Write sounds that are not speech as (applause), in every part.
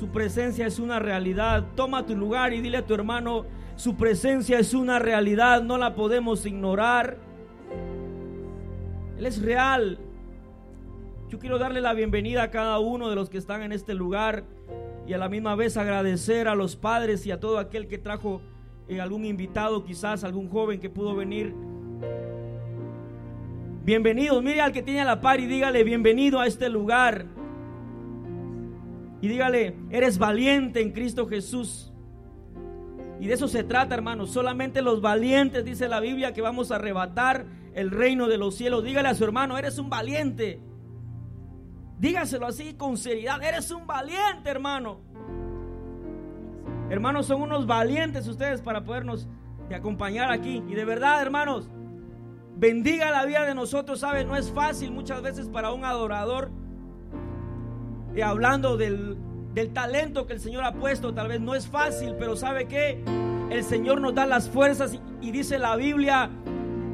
Su presencia es una realidad. Toma tu lugar y dile a tu hermano, su presencia es una realidad, no la podemos ignorar. Él es real. Yo quiero darle la bienvenida a cada uno de los que están en este lugar y a la misma vez agradecer a los padres y a todo aquel que trajo eh, algún invitado, quizás algún joven que pudo venir. Bienvenidos, mire al que tiene a la par y dígale bienvenido a este lugar. Y dígale, eres valiente en Cristo Jesús. Y de eso se trata, hermanos. Solamente los valientes, dice la Biblia, que vamos a arrebatar el reino de los cielos. Dígale a su hermano, eres un valiente. Dígaselo así con seriedad, eres un valiente, hermano. Hermanos, son unos valientes ustedes para podernos acompañar aquí. Y de verdad, hermanos, bendiga la vida de nosotros. Sabe, no es fácil muchas veces para un adorador. Y hablando del, del talento que el Señor ha puesto. Tal vez no es fácil, pero ¿sabe que El Señor nos da las fuerzas y, dice la Biblia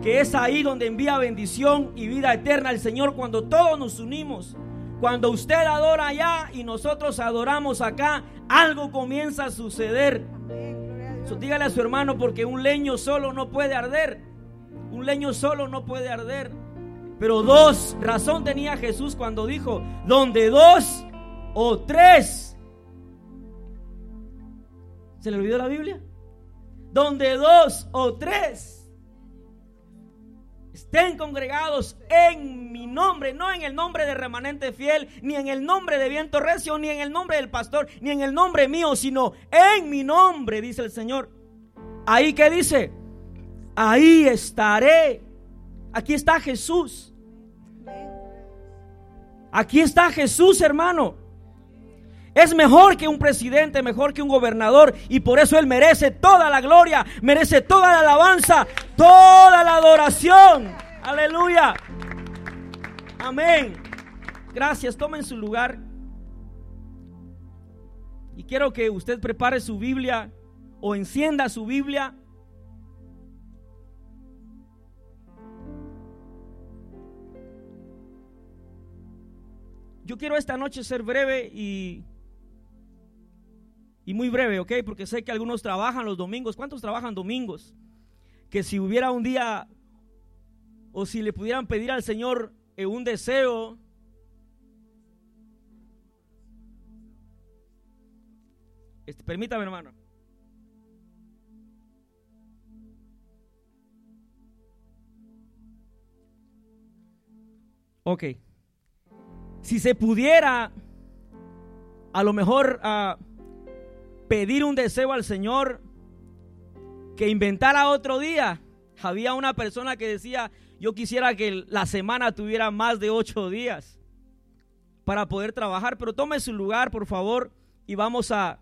que es ahí donde envía bendición y vida eterna el Señor cuando todos nos unimos. Cuando usted adora allá y nosotros adoramos acá, algo comienza a suceder. dígale a su hermano porque un leño solo no puede arder. Un leño solo no puede arder. Pero dos, razón tenía Jesús cuando dijo, donde dos o tres. ¿Se le olvidó la Biblia? Donde dos o tres estén congregados en mi nombre, no en el nombre de remanente fiel, ni en el nombre de viento recio, ni en el nombre del pastor, ni en el nombre mío, sino en mi nombre, dice el Señor. Ahí que dice, ahí estaré. Aquí está Jesús. Aquí está Jesús, hermano. Es mejor que un presidente, mejor que un gobernador. Y por eso Él merece toda la gloria, merece toda la alabanza, toda la adoración. Aleluya. Amén. Gracias. Tomen su lugar. Y quiero que usted prepare su Biblia o encienda su Biblia. Yo quiero esta noche ser breve y y muy breve, ¿ok? Porque sé que algunos trabajan los domingos. ¿Cuántos trabajan domingos? Que si hubiera un día o si le pudieran pedir al Señor eh, un deseo, este, permítame hermano. Ok. Si se pudiera, a lo mejor... Uh, pedir un deseo al Señor que inventara otro día. Había una persona que decía, yo quisiera que la semana tuviera más de ocho días para poder trabajar, pero tome su lugar, por favor, y vamos a,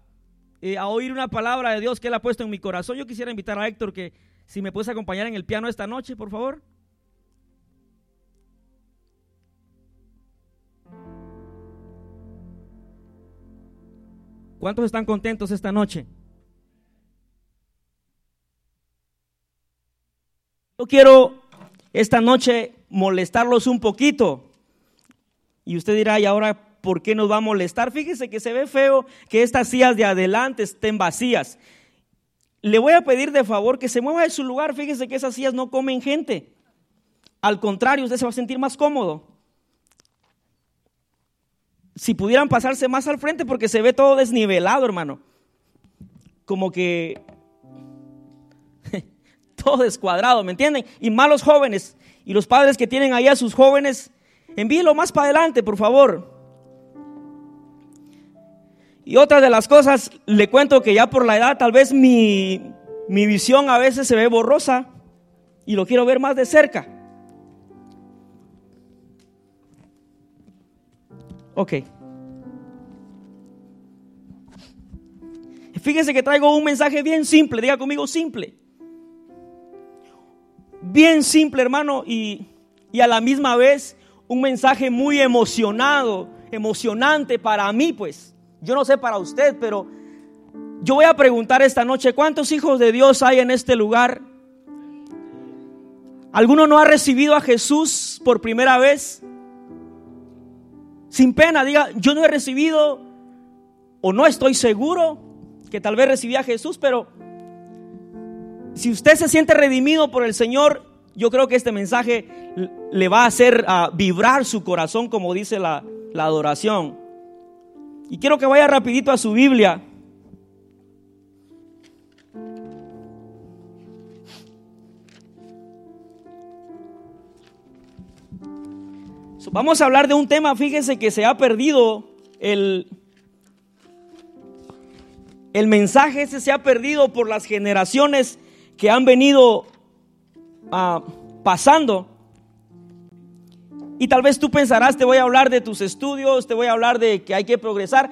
eh, a oír una palabra de Dios que Él ha puesto en mi corazón. Yo quisiera invitar a Héctor que si me puedes acompañar en el piano esta noche, por favor. ¿Cuántos están contentos esta noche? Yo quiero esta noche molestarlos un poquito. Y usted dirá, ¿y ahora por qué nos va a molestar? Fíjese que se ve feo que estas sillas de adelante estén vacías. Le voy a pedir de favor que se mueva de su lugar. Fíjese que esas sillas no comen gente. Al contrario, usted se va a sentir más cómodo si pudieran pasarse más al frente porque se ve todo desnivelado, hermano. Como que (laughs) todo descuadrado, ¿me entienden? Y malos jóvenes y los padres que tienen ahí a sus jóvenes, envíelo más para adelante, por favor. Y otra de las cosas, le cuento que ya por la edad tal vez mi, mi visión a veces se ve borrosa y lo quiero ver más de cerca. Ok. Fíjese que traigo un mensaje bien simple, diga conmigo simple. Bien simple, hermano, y, y a la misma vez un mensaje muy emocionado, emocionante para mí, pues. Yo no sé para usted, pero yo voy a preguntar esta noche, ¿cuántos hijos de Dios hay en este lugar? ¿Alguno no ha recibido a Jesús por primera vez? sin pena, diga, yo no he recibido o no estoy seguro que tal vez recibí a Jesús, pero si usted se siente redimido por el Señor, yo creo que este mensaje le va a hacer ah, vibrar su corazón, como dice la, la adoración. Y quiero que vaya rapidito a su Biblia. Vamos a hablar de un tema, fíjese que se ha perdido el, el mensaje ese se ha perdido por las generaciones que han venido ah, pasando. Y tal vez tú pensarás, te voy a hablar de tus estudios, te voy a hablar de que hay que progresar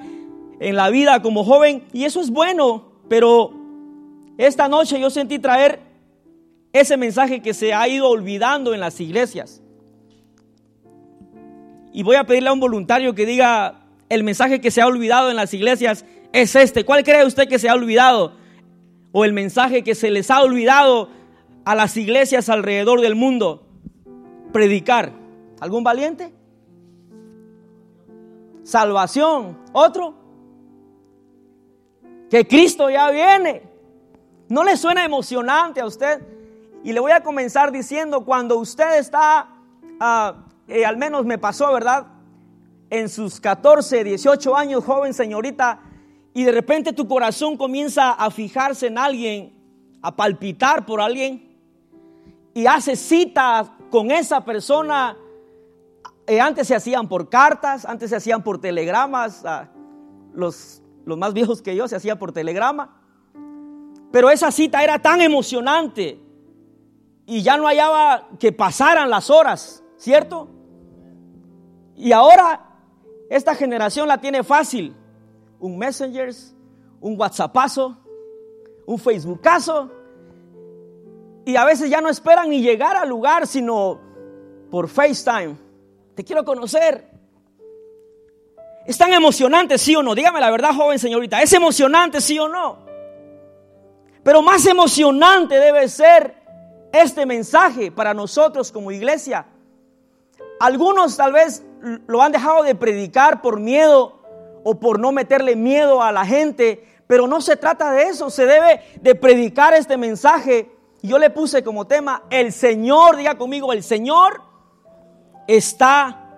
en la vida como joven. Y eso es bueno, pero esta noche yo sentí traer ese mensaje que se ha ido olvidando en las iglesias. Y voy a pedirle a un voluntario que diga el mensaje que se ha olvidado en las iglesias es este. ¿Cuál cree usted que se ha olvidado? O el mensaje que se les ha olvidado a las iglesias alrededor del mundo. Predicar. ¿Algún valiente? Salvación. ¿Otro? Que Cristo ya viene. ¿No le suena emocionante a usted? Y le voy a comenzar diciendo, cuando usted está uh, eh, al menos me pasó, ¿verdad? En sus 14, 18 años, joven señorita, y de repente tu corazón comienza a fijarse en alguien, a palpitar por alguien, y hace cita con esa persona. Eh, antes se hacían por cartas, antes se hacían por telegramas, ah, los, los más viejos que yo se hacían por telegrama. Pero esa cita era tan emocionante y ya no hallaba que pasaran las horas, ¿cierto? Y ahora esta generación la tiene fácil. Un Messenger, un WhatsAppazo, un Facebookazo. Y a veces ya no esperan ni llegar al lugar, sino por FaceTime. Te quiero conocer. ¿Es tan emocionante, sí o no? Dígame la verdad, joven señorita. ¿Es emocionante, sí o no? Pero más emocionante debe ser este mensaje para nosotros como iglesia. Algunos tal vez lo han dejado de predicar por miedo o por no meterle miedo a la gente, pero no se trata de eso, se debe de predicar este mensaje. Yo le puse como tema, el Señor, diga conmigo, el Señor está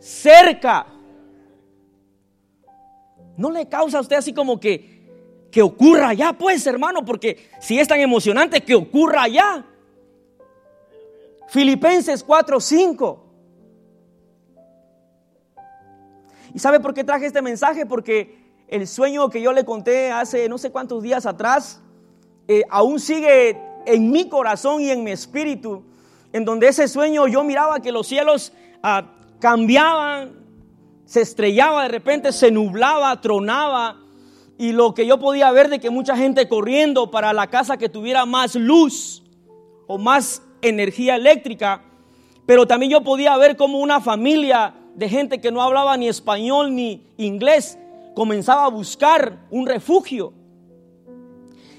cerca. No le causa a usted así como que que ocurra ya, pues, hermano, porque si es tan emocionante, que ocurra ya. Filipenses 4:5 ¿Y sabe por qué traje este mensaje? Porque el sueño que yo le conté hace no sé cuántos días atrás, eh, aún sigue en mi corazón y en mi espíritu, en donde ese sueño yo miraba que los cielos ah, cambiaban, se estrellaba de repente, se nublaba, tronaba, y lo que yo podía ver de que mucha gente corriendo para la casa que tuviera más luz o más energía eléctrica, pero también yo podía ver como una familia de gente que no hablaba ni español ni inglés comenzaba a buscar un refugio.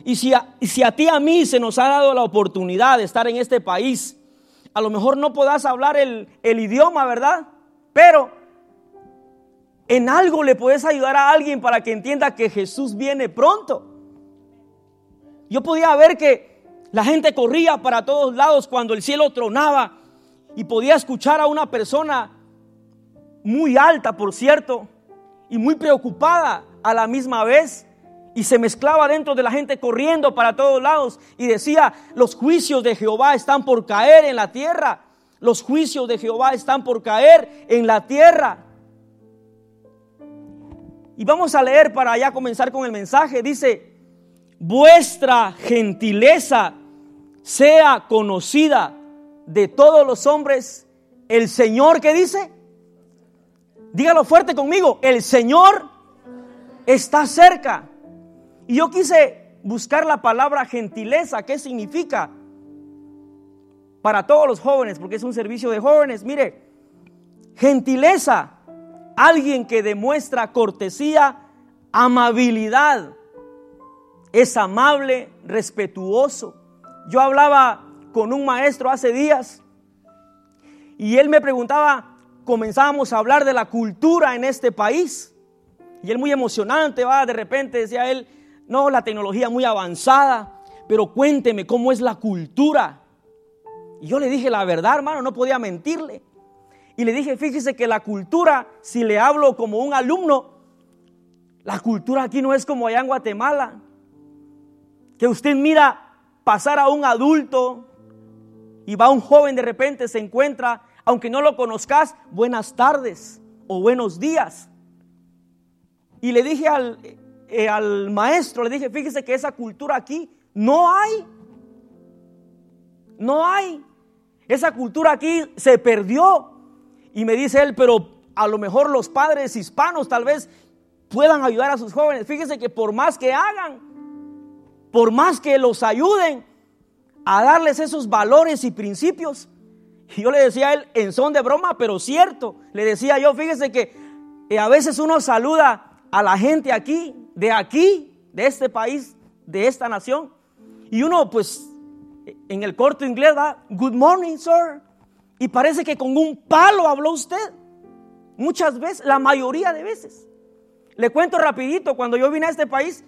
Y si a, ti a mí se nos ha dado la oportunidad de estar en este país, a lo mejor no podás hablar el idioma, ¿verdad? Pero en algo le puedes ayudar a alguien para que entienda que Jesús viene pronto. Yo podía ver que la gente corría para todos lados cuando el cielo tronaba y podía escuchar a una persona muy alta, por cierto, y muy preocupada a la misma vez. Y se mezclaba dentro de la gente corriendo para todos lados y decía, los juicios de Jehová están por caer en la tierra. Los juicios de Jehová están por caer en la tierra. Y vamos a leer para ya comenzar con el mensaje. Dice, vuestra gentileza sea conocida de todos los hombres. El Señor que dice, Dígalo fuerte conmigo, el Señor está cerca. Y yo quise buscar la palabra gentileza, ¿qué significa? Para todos los jóvenes, porque es un servicio de jóvenes. Mire, gentileza, alguien que demuestra cortesía, amabilidad, es amable, respetuoso. Yo hablaba con un maestro hace días y él me preguntaba, comenzábamos a hablar de la cultura en este país. Y él muy emocionante, va, de repente decía él, no, la tecnología muy avanzada, pero cuénteme cómo es la cultura. Y yo le dije la verdad, hermano, no podía mentirle. Y le dije, fíjese que la cultura, si le hablo como un alumno, la cultura aquí no es como allá en Guatemala. Que usted mira pasar a un adulto y va un joven de repente, se encuentra, aunque no lo conozcas, buenas tardes o buenos días. Y le dije al, eh, al maestro, le dije, fíjese que esa cultura aquí no hay. No hay. Esa cultura aquí se perdió. Y me dice él, pero a lo mejor los padres hispanos tal vez puedan ayudar a sus jóvenes. Fíjese que por más que hagan, por más que los ayuden a darles esos valores y principios, y yo le decía a él en son de broma, pero cierto, le decía yo, fíjese que eh, a veces uno saluda a la gente aquí, de aquí, de este país, de esta nación, y uno pues en el corto inglés da, good morning, sir. Y parece que con un palo habló usted. Muchas veces, la mayoría de veces. Le cuento rapidito, cuando yo vine a este país,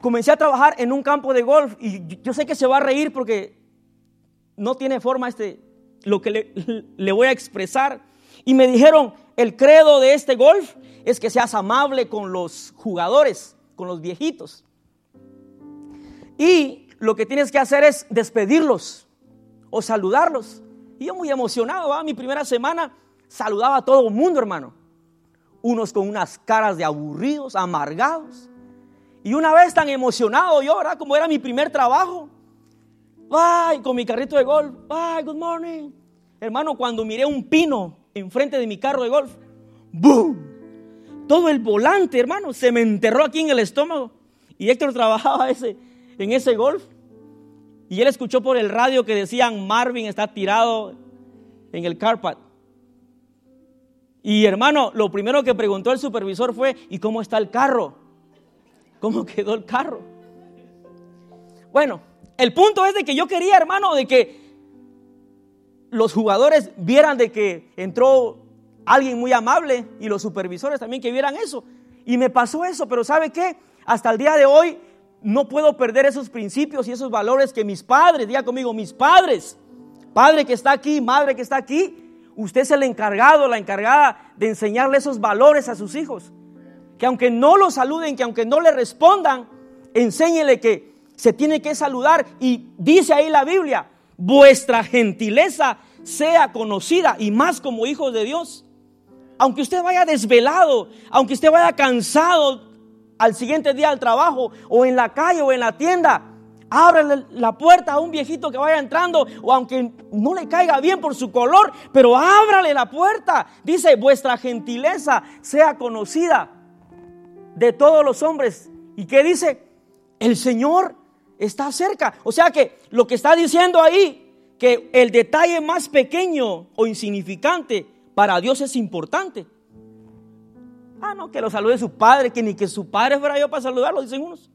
comencé a trabajar en un campo de golf y yo sé que se va a reír porque no tiene forma este, lo que le, voy a expresar. Y me dijeron, el credo de este golf es que seas amable con los jugadores, con los viejitos. Y lo que tienes que hacer es despedirlos o saludarlos. Y yo muy emocionado, mi primera semana saludaba a todo el mundo, hermano. Unos con unas caras de aburridos, amargados. Y una vez tan emocionado yo, ¿verdad? Como era mi primer trabajo. Ay, con mi carrito de golf. Ay, good morning. Hermano, cuando miré un pino enfrente de mi carro de golf, ¡boom! Todo el volante, hermano, se me enterró aquí en el estómago. Y Héctor trabajaba ese, en ese golf. Y él escuchó por el radio que decían, Marvin está tirado en el carpet. Y hermano, lo primero que preguntó el supervisor fue, ¿y cómo está el carro? ¿Cómo quedó el carro? Bueno, el punto es de que yo quería, hermano, de que los jugadores vieran de que entró alguien muy amable y los supervisores también que vieran eso. Y me pasó eso, pero ¿sabe qué? Hasta el día de hoy no puedo perder esos principios y esos valores que mis padres, diga conmigo, mis padres, padre que está aquí, madre que está aquí, usted es el encargado, la encargada de enseñarle esos valores a sus hijos. Que aunque no lo saluden, que aunque no le respondan, enséñele que se tiene que saludar. Y dice ahí la Biblia, vuestra gentileza sea conocida y más como hijos de Dios. Aunque usted vaya desvelado, aunque usted vaya cansado al siguiente día al trabajo o en la calle o en la tienda, ábrele la puerta a un viejito que vaya entrando o aunque no le caiga bien por su color, pero ábrale la puerta. Dice, vuestra gentileza sea conocida de todos los hombres. ¿Y qué dice? El Señor está cerca. O sea que lo que está diciendo ahí, que el detalle más pequeño o insignificante para Dios es importante. Ah, no, que lo salude su padre, que ni que su padre fuera yo para saludarlo, dicen unos.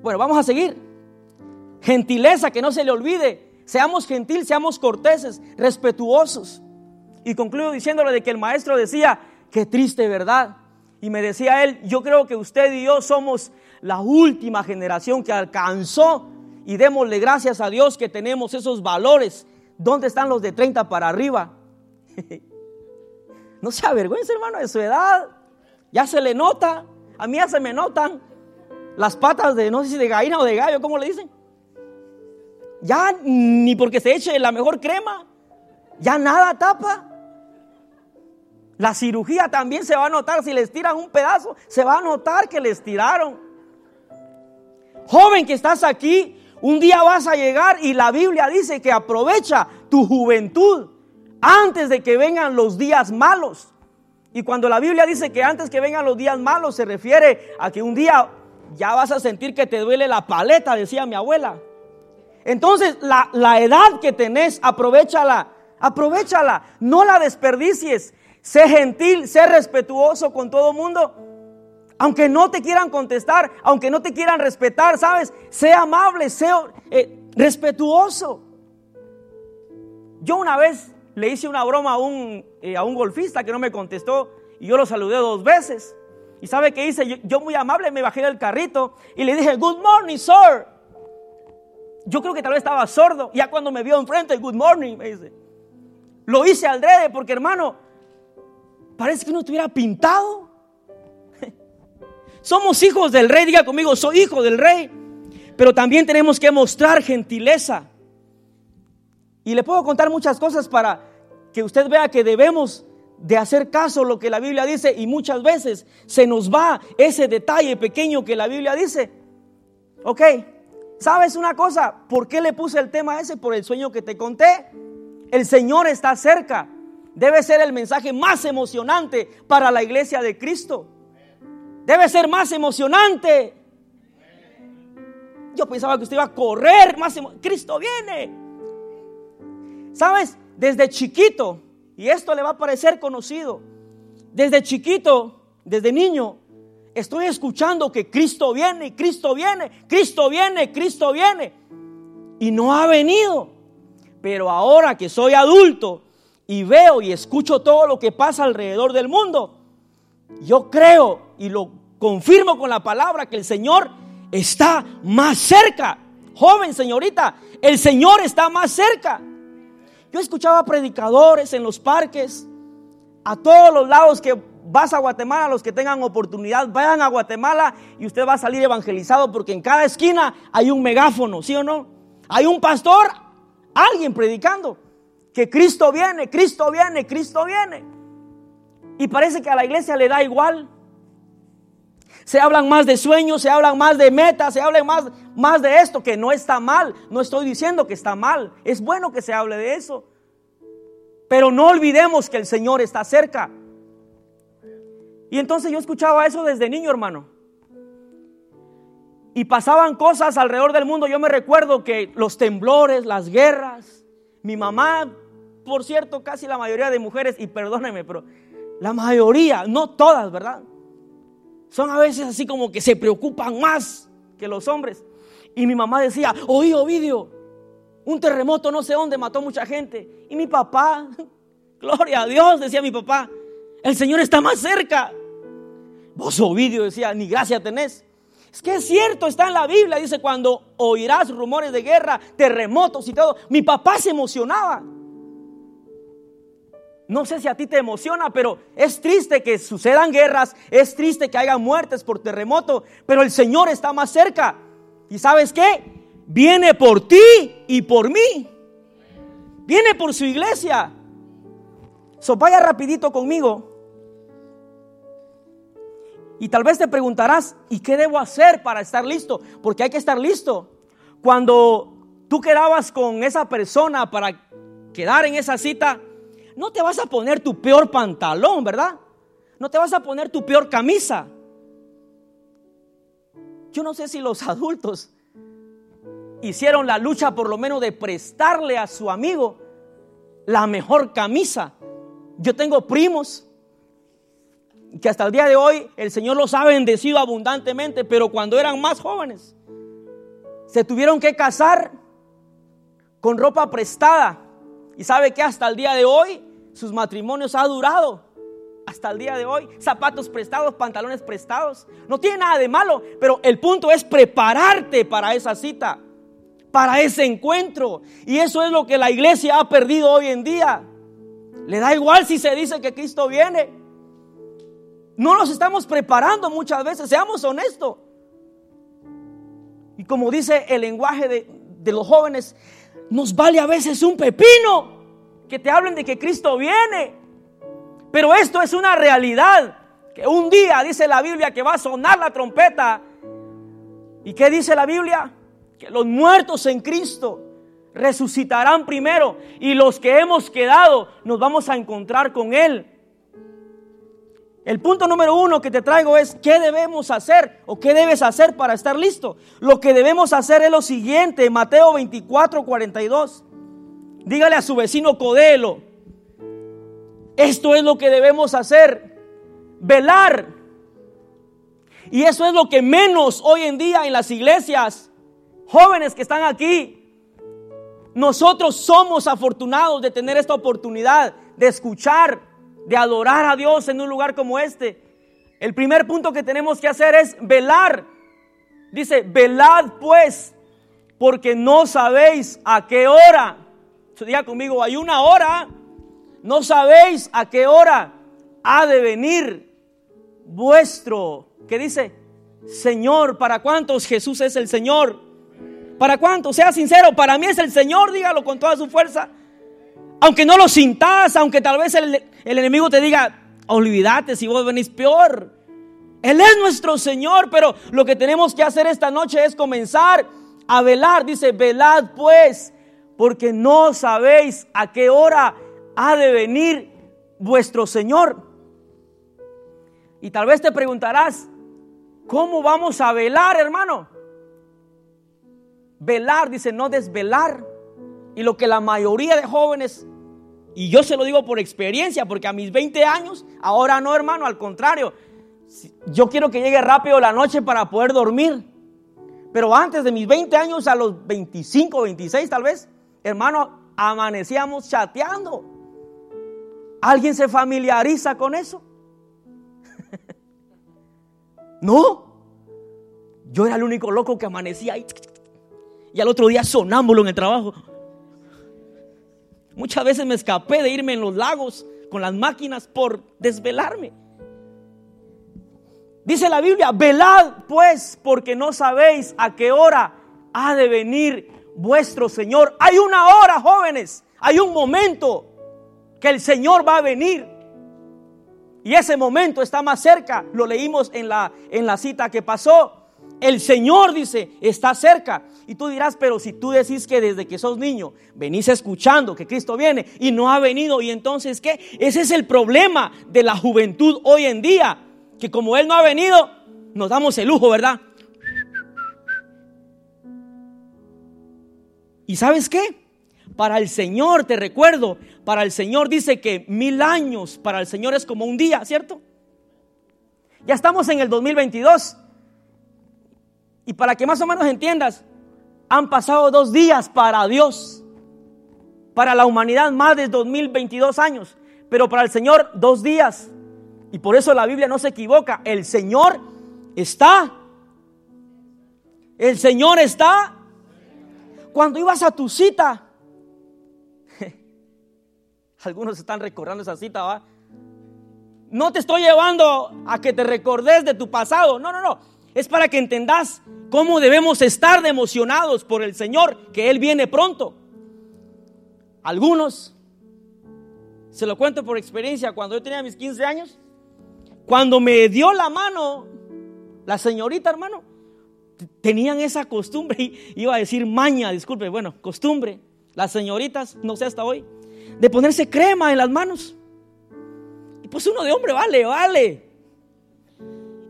Bueno, vamos a seguir. Gentileza, que no se le olvide. Seamos gentil, seamos corteses, respetuosos. Y concluyo diciéndole de que el maestro decía, qué triste verdad. Y me decía él, yo creo que usted y yo somos la última generación que alcanzó y démosle gracias a Dios que tenemos esos valores. ¿Dónde están los de 30 para arriba? (laughs) No se avergüenza, hermano, de su edad. Ya se le nota. A mí ya se me notan las patas de, no sé si de gallina o de gallo, ¿cómo le dicen? Ya ni porque se eche la mejor crema. Ya nada tapa. La cirugía también se va a notar. Si les tiran un pedazo, se va a notar que les tiraron. Joven que estás aquí, un día vas a llegar y la Biblia dice que aprovecha tu juventud antes de que vengan los días malos. Y cuando la Biblia dice que antes que vengan los días malos, se refiere a que un día ya vas a sentir que te duele la paleta, decía mi abuela. Entonces, la, la edad que tenés, aprovechala, aprovechala, no la desperdicies. Sé gentil, sé respetuoso con todo mundo. Aunque no te quieran contestar, aunque no te quieran respetar, ¿sabes? Sé amable, sé eh, respetuoso. Yo una vez le hice una broma a un, eh, a un golfista que no me contestó y yo lo saludé dos veces. ¿Y sabe qué hice? Yo, muy amable me bajé del carrito y le dije, Good morning, sir. Yo creo que tal vez estaba sordo. Ya cuando me vio enfrente, Good morning, me dice. Lo hice al drede porque, hermano, parece que uno estuviera pintado. Somos hijos del rey, diga conmigo, soy hijo del rey. Pero también tenemos que mostrar gentileza. Y le puedo contar muchas cosas para que usted vea que debemos de hacer caso a lo que la Biblia dice y muchas veces se nos va ese detalle pequeño que la Biblia dice. Ok, ¿sabes una cosa? ¿Por qué le puse el tema ese? Por el sueño que te conté. El Señor está cerca. Debe ser el mensaje más emocionante para la iglesia de Cristo. Debe ser más emocionante. Yo pensaba que usted iba a correr más. Cristo viene. ¿Sabes? Desde chiquito, y esto le va a parecer conocido, desde chiquito, desde niño, estoy escuchando que Cristo viene, Cristo viene, Cristo viene, Cristo viene. Y no ha venido. Pero ahora que soy adulto y veo y escucho todo lo que pasa alrededor del mundo, yo creo y lo confirmo con la palabra que el Señor está más cerca. Joven señorita, el Señor está más cerca. Yo escuchaba predicadores en los parques, a todos los lados que vas a Guatemala, los que tengan oportunidad, vayan a Guatemala y usted va a salir evangelizado porque en cada esquina hay un megáfono, ¿sí o no? Hay un pastor, alguien predicando que Cristo viene, Cristo viene, Cristo viene. Y parece que a la iglesia le da igual. Se hablan más de sueños, se hablan más de metas, se hablan más, más de esto, que no está mal. No estoy diciendo que está mal. Es bueno que se hable de eso. Pero no olvidemos que el Señor está cerca. Y entonces yo escuchaba eso desde niño, hermano. Y pasaban cosas alrededor del mundo. Yo me recuerdo que los temblores, las guerras. Mi mamá, por cierto, casi la mayoría de mujeres, y perdónenme, pero la mayoría, no todas, ¿verdad? Son a veces así como que se preocupan más que los hombres. Y mi mamá decía, oí Ovidio, un terremoto no sé dónde mató mucha gente. Y mi papá, (laughs) gloria a Dios, decía mi papá, el Señor está más cerca. Vos Ovidio decía, ni gracia tenés. Es que es cierto, está en la Biblia, dice, cuando oirás rumores de guerra, terremotos y todo. Mi papá se emocionaba. No sé si a ti te emociona, pero es triste que sucedan guerras, es triste que haya muertes por terremoto, pero el Señor está más cerca. ¿Y sabes qué? Viene por ti y por mí. Viene por su iglesia. So vaya rapidito conmigo. Y tal vez te preguntarás, ¿y qué debo hacer para estar listo? Porque hay que estar listo. Cuando tú quedabas con esa persona para quedar en esa cita, no te vas a poner tu peor pantalón, ¿verdad? No te vas a poner tu peor camisa. Yo no sé si los adultos hicieron la lucha por lo menos de prestarle a su amigo la mejor camisa. Yo tengo primos que hasta el día de hoy el Señor los ha bendecido abundantemente, pero cuando eran más jóvenes se tuvieron que casar con ropa prestada y sabe que hasta el día de hoy sus matrimonios ha durado. Hasta el día de hoy, zapatos prestados, pantalones prestados. No tiene nada de malo, pero el punto es prepararte para esa cita, para ese encuentro. Y eso es lo que la iglesia ha perdido hoy en día. Le da igual si se dice que Cristo viene. No nos estamos preparando muchas veces, seamos honestos. Y como dice el lenguaje de, de los jóvenes, nos vale a veces un pepino que te hablen de que Cristo viene. Pero esto es una realidad. Que un día dice la Biblia que va a sonar la trompeta. ¿Y qué dice la Biblia? Que los muertos en Cristo resucitarán primero y los que hemos quedado nos vamos a encontrar con Él. El punto número uno que te traigo es qué debemos hacer o qué debes hacer para estar listo. Lo que debemos hacer es lo siguiente, Mateo 24, 42. Dígale a su vecino Codelo, esto es lo que debemos hacer, velar. Y eso es lo que menos hoy en día en las iglesias, jóvenes que están aquí, nosotros somos afortunados de tener esta oportunidad de escuchar de adorar a Dios en un lugar como este, el primer punto que tenemos que hacer es velar. Dice, velad pues, porque no sabéis a qué hora. Diga conmigo, hay una hora, no sabéis a qué hora ha de venir vuestro, ¿qué dice? Señor, ¿para cuántos Jesús es el Señor? ¿Para cuántos? Sea sincero, para mí es el Señor, dígalo con toda su fuerza. Aunque no lo sintas, aunque tal vez el, el enemigo te diga, olvídate si vos venís peor. Él es nuestro Señor, pero lo que tenemos que hacer esta noche es comenzar a velar. Dice, velad pues, porque no sabéis a qué hora ha de venir vuestro Señor. Y tal vez te preguntarás, ¿cómo vamos a velar, hermano? Velar, dice, no desvelar. Y lo que la mayoría de jóvenes, y yo se lo digo por experiencia, porque a mis 20 años, ahora no, hermano, al contrario, yo quiero que llegue rápido la noche para poder dormir. Pero antes de mis 20 años, a los 25, 26 tal vez, hermano, amanecíamos chateando. ¿Alguien se familiariza con eso? (laughs) No. Yo era el único loco que amanecía ahí. Y al otro día sonámbulo en el trabajo. Muchas veces me escapé de irme en los lagos con las máquinas por desvelarme. Dice la Biblia, velad pues porque no sabéis a qué hora ha de venir vuestro Señor. Hay una hora, jóvenes, hay un momento que el Señor va a venir. Y ese momento está más cerca. Lo leímos en la, en la cita que pasó. El Señor dice, está cerca. Y tú dirás, pero si tú decís que desde que sos niño venís escuchando que Cristo viene y no ha venido, y entonces ¿qué? Ese es el problema de la juventud hoy en día. Que como Él no ha venido, nos damos el lujo, ¿verdad? ¿Y sabes qué? Para el Señor, te recuerdo, para el Señor dice que mil años para el Señor es como un día, ¿cierto? Ya estamos en el 2022. Y para que más o menos entiendas, han pasado dos días para Dios. Para la humanidad más de 2022 años. Pero para el Señor dos días. Y por eso la Biblia no se equivoca. El Señor está. El Señor está. Cuando ibas a tu cita, (laughs) algunos están recordando esa cita, ¿va? No te estoy llevando a que te recordes de tu pasado. No, no, no. Es para que entendas cómo debemos estar de emocionados por el Señor, que Él viene pronto. Algunos, se lo cuento por experiencia, cuando yo tenía mis 15 años, cuando me dio la mano la señorita, hermano, tenían esa costumbre, iba a decir maña, disculpe, bueno, costumbre, las señoritas, no sé hasta hoy, de ponerse crema en las manos. Y pues uno de hombre, vale, vale.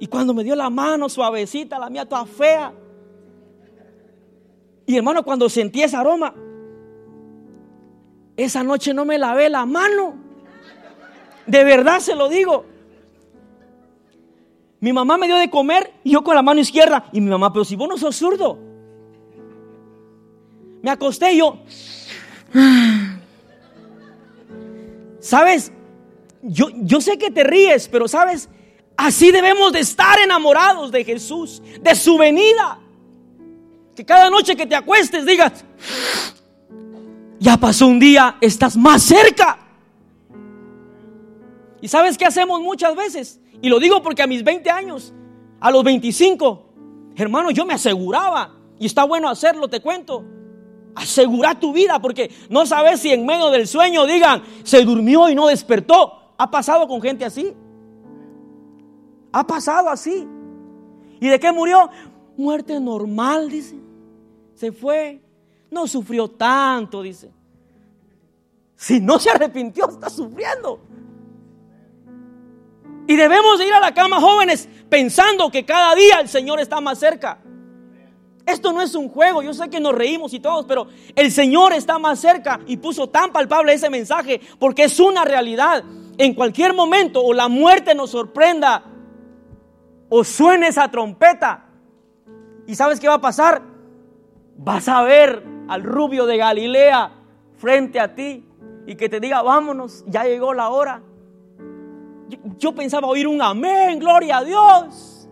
Y cuando me dio la mano suavecita, la mía toda fea. Y hermano, cuando sentí ese aroma, esa noche no me lavé la mano. De verdad se lo digo. Mi mamá me dio de comer y yo con la mano izquierda. Y mi mamá, pero si vos no sos zurdo. Me acosté y yo. (sighs) ¿Sabes? Yo, yo sé que te ríes, pero sabes, así debemos de estar enamorados de Jesús, de su venida. Que cada noche que te acuestes digas, ya pasó un día, estás más cerca. ¿Y sabes qué hacemos muchas veces? Y lo digo porque a mis 20 años, a los 25, hermano, yo me aseguraba, y está bueno hacerlo, te cuento. Asegura tu vida porque no sabes si en medio del sueño digan, se durmió y no despertó. ¿Ha pasado con gente así? Ha pasado así. ¿Y de qué murió? Muerte normal, dice. Se fue. No sufrió tanto, dice. Si no se arrepintió, está sufriendo. Y debemos de ir a la cama jóvenes pensando que cada día el Señor está más cerca. Esto no es un juego, yo sé que nos reímos y todos, pero el Señor está más cerca y puso tan palpable ese mensaje porque es una realidad. En cualquier momento o la muerte nos sorprenda o suene esa trompeta. ¿Y sabes qué va a pasar? Vas a ver al rubio de Galilea frente a ti y que te diga, vámonos, ya llegó la hora. yo pensaba oír un amén, gloria a Dios.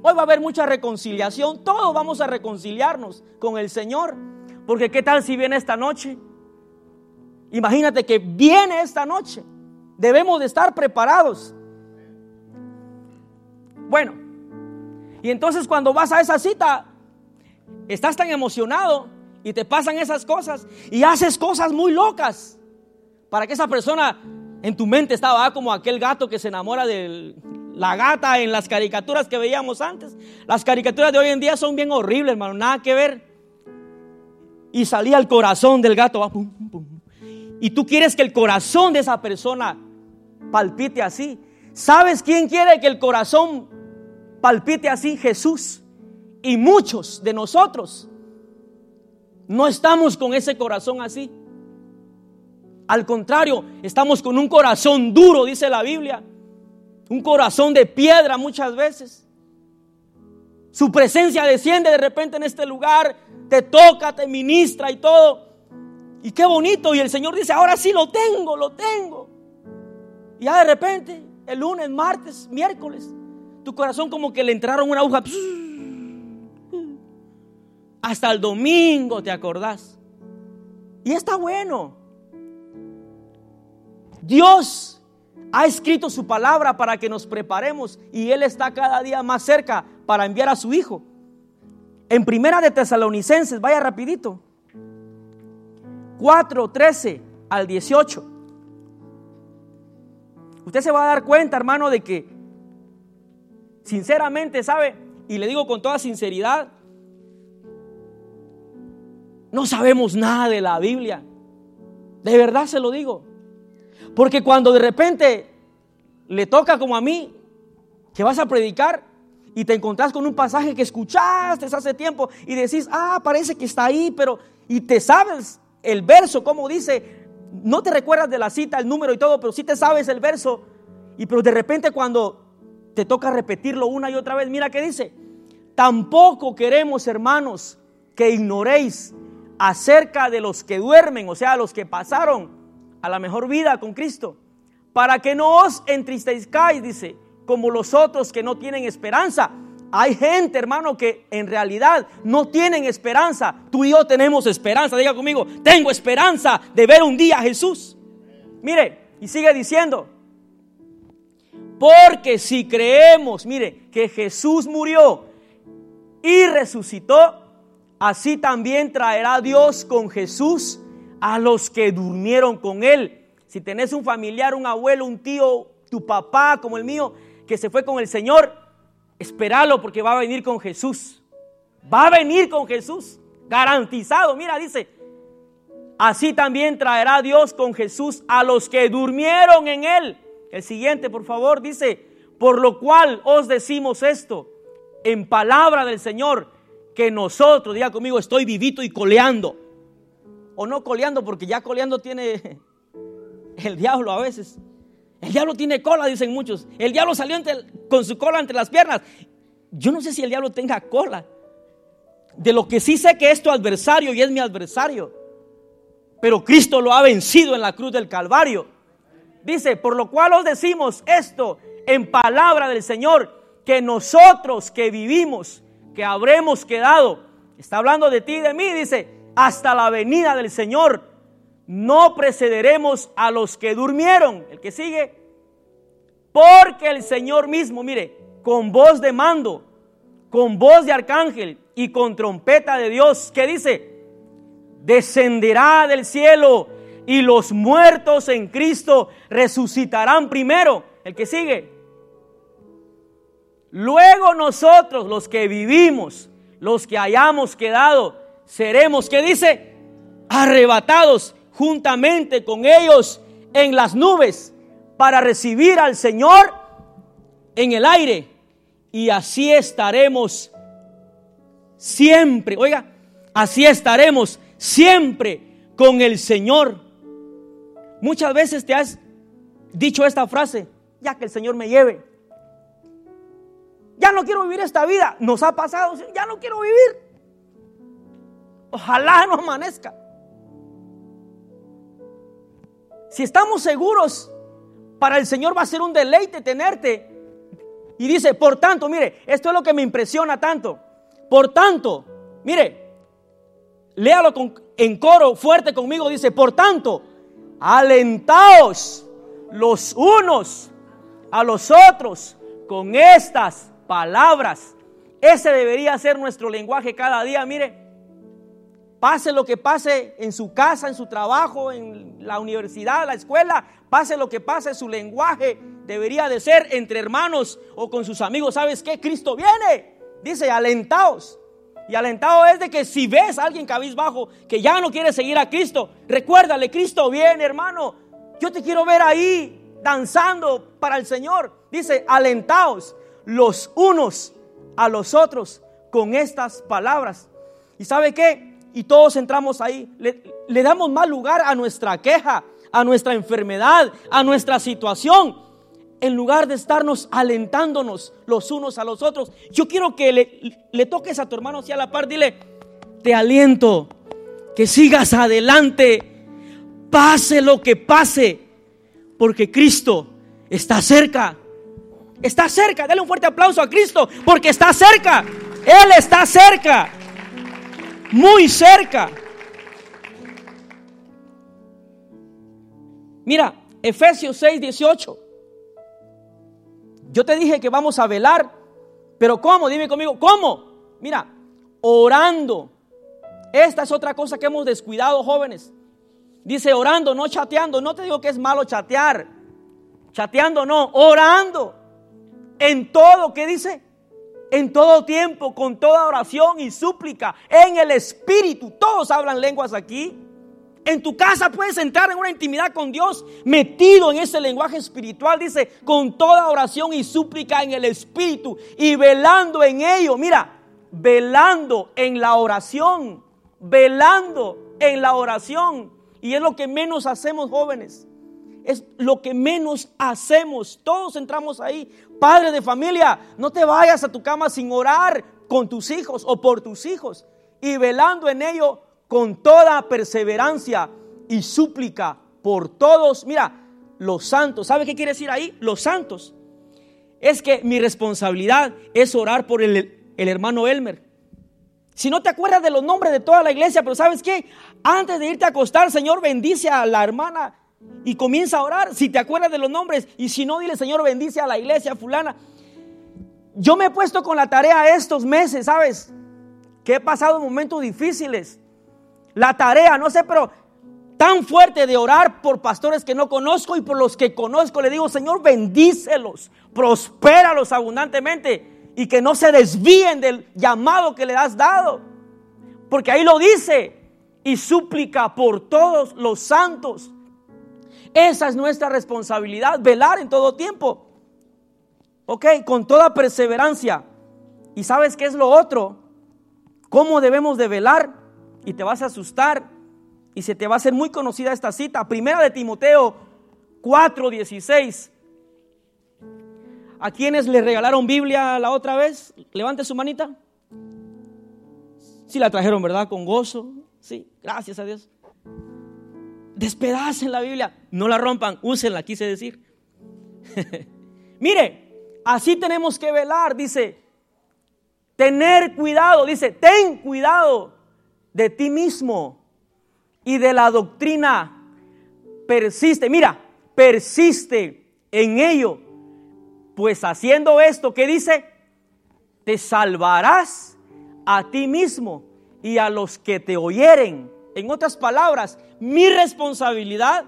Hoy va a haber mucha reconciliación, todos vamos a reconciliarnos con el Señor. Porque ¿qué tal si viene esta noche? Imagínate que viene esta noche. Debemos de estar preparados. Bueno, y entonces cuando vas a esa cita, estás tan emocionado y te pasan esas cosas y haces cosas muy locas para que esa persona en tu mente estaba como aquel gato que se enamora de la gata en las caricaturas que veíamos antes. Las caricaturas de hoy en día son bien horribles, hermano, nada que ver. Y salía el corazón del gato, va, pum, pum, y tú quieres que el corazón de esa persona palpite así. ¿Sabes quién quiere que el corazón palpite así? Jesús. Y muchos de nosotros no estamos con ese corazón así. Al contrario, estamos con un corazón duro, dice la Biblia. Un corazón de piedra muchas veces. Su presencia desciende de repente en este lugar, te toca, te ministra y todo. Y qué bonito. Y el Señor dice, ahora sí lo tengo, lo tengo. Y ya de repente, el lunes, martes, miércoles, tu corazón como que le entraron una aguja. Hasta el domingo te acordás. Y está bueno. Dios ha escrito su palabra para que nos preparemos y Él está cada día más cerca para enviar a su Hijo. En primera de Tesalonicenses, vaya rapidito. 4, 13 al 18. Usted se va a dar cuenta, hermano, de que sinceramente, ¿sabe? Y le digo con toda sinceridad, no sabemos nada de la Biblia. De verdad se lo digo. Porque cuando de repente le toca como a mí, que vas a predicar y te encontrás con un pasaje que escuchaste hace tiempo y decís, ah, parece que está ahí, pero, y te sabes el verso, como dice, no te recuerdas de la cita, el número y todo, pero sí te sabes el verso. Y pero de repente cuando te toca repetirlo una y otra vez, mira qué dice. Tampoco queremos, hermanos, que ignoréis acerca de los que duermen, o sea, los que pasaron a la mejor vida con Cristo, para que no os entristezcáis, dice, como los otros que no tienen esperanza. Hay gente, hermano, que en realidad no tienen esperanza. Tú y yo tenemos esperanza. Diga conmigo, tengo esperanza de ver un día a Jesús. Mire, y sigue diciendo, porque si creemos, mire, que Jesús murió y resucitó, así también traerá Dios con Jesús a los que durmieron con él. Si tenés un familiar, un abuelo, un tío, tu papá como el mío, que se fue con el Señor, Espéralo porque va a venir con Jesús. Va a venir con Jesús. Garantizado. Mira, dice. Así también traerá Dios con Jesús a los que durmieron en él. El siguiente, por favor, dice. Por lo cual os decimos esto. En palabra del Señor. Que nosotros, diga conmigo, estoy vivito y coleando. O no coleando porque ya coleando tiene (laughs) el diablo a veces. El diablo tiene cola, dicen muchos. El diablo salió con su cola entre las piernas. Yo no sé si el diablo tenga cola. De lo que sí sé que es tu adversario y es mi adversario. Pero Cristo lo ha vencido en la cruz del Calvario. Dice, por lo cual os decimos esto en palabra del Señor, que nosotros que vivimos, que habremos quedado, está hablando de ti y de mí, dice, hasta la venida del Señor. No precederemos a los que durmieron. El que sigue, porque el Señor mismo, mire, con voz de mando, con voz de arcángel y con trompeta de Dios, que dice, descenderá del cielo y los muertos en Cristo resucitarán primero. El que sigue. Luego nosotros, los que vivimos, los que hayamos quedado, seremos, ¿qué dice? Arrebatados juntamente con ellos en las nubes para recibir al Señor en el aire. Y así estaremos siempre. Oiga, así estaremos siempre con el Señor. Muchas veces te has dicho esta frase, ya que el Señor me lleve. Ya no quiero vivir esta vida. Nos ha pasado, ya no quiero vivir. Ojalá no amanezca. Si estamos seguros, Para el Señor va a ser un deleite tenerte. Y dice, por tanto, mire, esto es lo que me impresiona tanto. Por tanto, mire, léalo en coro fuerte conmigo, dice, por tanto, alentaos los unos a los otros con estas palabras. Ese debería ser nuestro lenguaje cada día, mire. Pase lo que pase en su casa, en su trabajo, en la universidad, la escuela, pase lo que pase, su lenguaje debería de ser entre hermanos o con sus amigos. ¿Sabes qué? Cristo viene. Dice, alentaos. Y alentado es de que si ves a alguien cabizbajo que ya no quiere seguir a Cristo, recuérdale, Cristo viene, hermano. Yo te quiero ver ahí danzando para el Señor. Dice, alentaos los unos a los otros con estas palabras. ¿Y sabe qué? Y todos entramos ahí. Le, le damos más lugar a nuestra queja, a nuestra enfermedad, a nuestra situación en lugar de estarnos alentándonos los unos a los otros. Yo quiero que le, toques a tu hermano así a la par, dile, te aliento, que sigas adelante, pase lo que pase, porque Cristo está cerca. Está cerca, dale un fuerte aplauso a Cristo, porque está cerca. Él está cerca, muy cerca. Mira, Efesios 6, 18. Yo te dije que vamos a velar, pero ¿cómo? Dime conmigo, ¿cómo? Mira, orando. Esta es otra cosa que hemos descuidado, jóvenes. Dice orando, no chateando. No te digo que es malo chatear. Chateando no, orando. En todo, ¿qué dice? En todo tiempo, con toda oración y súplica, en el Espíritu. Todos hablan lenguas aquí. En tu casa puedes entrar en una intimidad con Dios metido en ese lenguaje espiritual, dice, con toda oración y súplica en el Espíritu y velando en ello. Mira, velando en la oración, velando en la oración. Y es lo que menos hacemos jóvenes. Es lo que menos hacemos. Todos entramos ahí. Padre de familia, no te vayas a tu cama sin orar con tus hijos o por tus hijos. Y velando en ello con toda perseverancia y súplica por todos, mira, los santos. ¿Sabe qué quiere decir ahí? Los santos. Es que mi responsabilidad es orar por el, hermano Elmer. Si no te acuerdas de los nombres de toda la iglesia, pero ¿sabes qué? Antes de irte a acostar, Señor, bendice a la hermana y comienza a orar. Si te acuerdas de los nombres y si no, dile, Señor, bendice a la iglesia fulana. Yo me he puesto con la tarea estos meses, ¿sabes? Que he pasado momentos difíciles la tarea, no sé, pero tan fuerte de orar por pastores que no conozco y por los que conozco. Le digo, Señor, bendícelos, prospéralos abundantemente y que no se desvíen del llamado que le has dado. Porque ahí lo dice y súplica por todos los santos. Esa es nuestra responsabilidad, velar en todo tiempo. Ok, con toda perseverancia. ¿Y sabes qué es lo otro? ¿Cómo debemos de velar? Y te vas a asustar y se te va a hacer muy conocida esta cita. Primera de Timoteo 4:16. ¿A quienes le regalaron Biblia la otra vez? Levante su manita. Sí la trajeron, ¿verdad? Con gozo. Sí, gracias a Dios. Despedacen la Biblia. No la rompan, úsenla, quise decir. (laughs) Mire, así tenemos que velar, dice. Tener cuidado, dice, ten cuidado de ti mismo y de la doctrina. Persiste, mira, persiste en ello. Pues haciendo esto, ¿qué dice? Te salvarás a ti mismo y a los que te oyeren. En otras palabras, mi responsabilidad,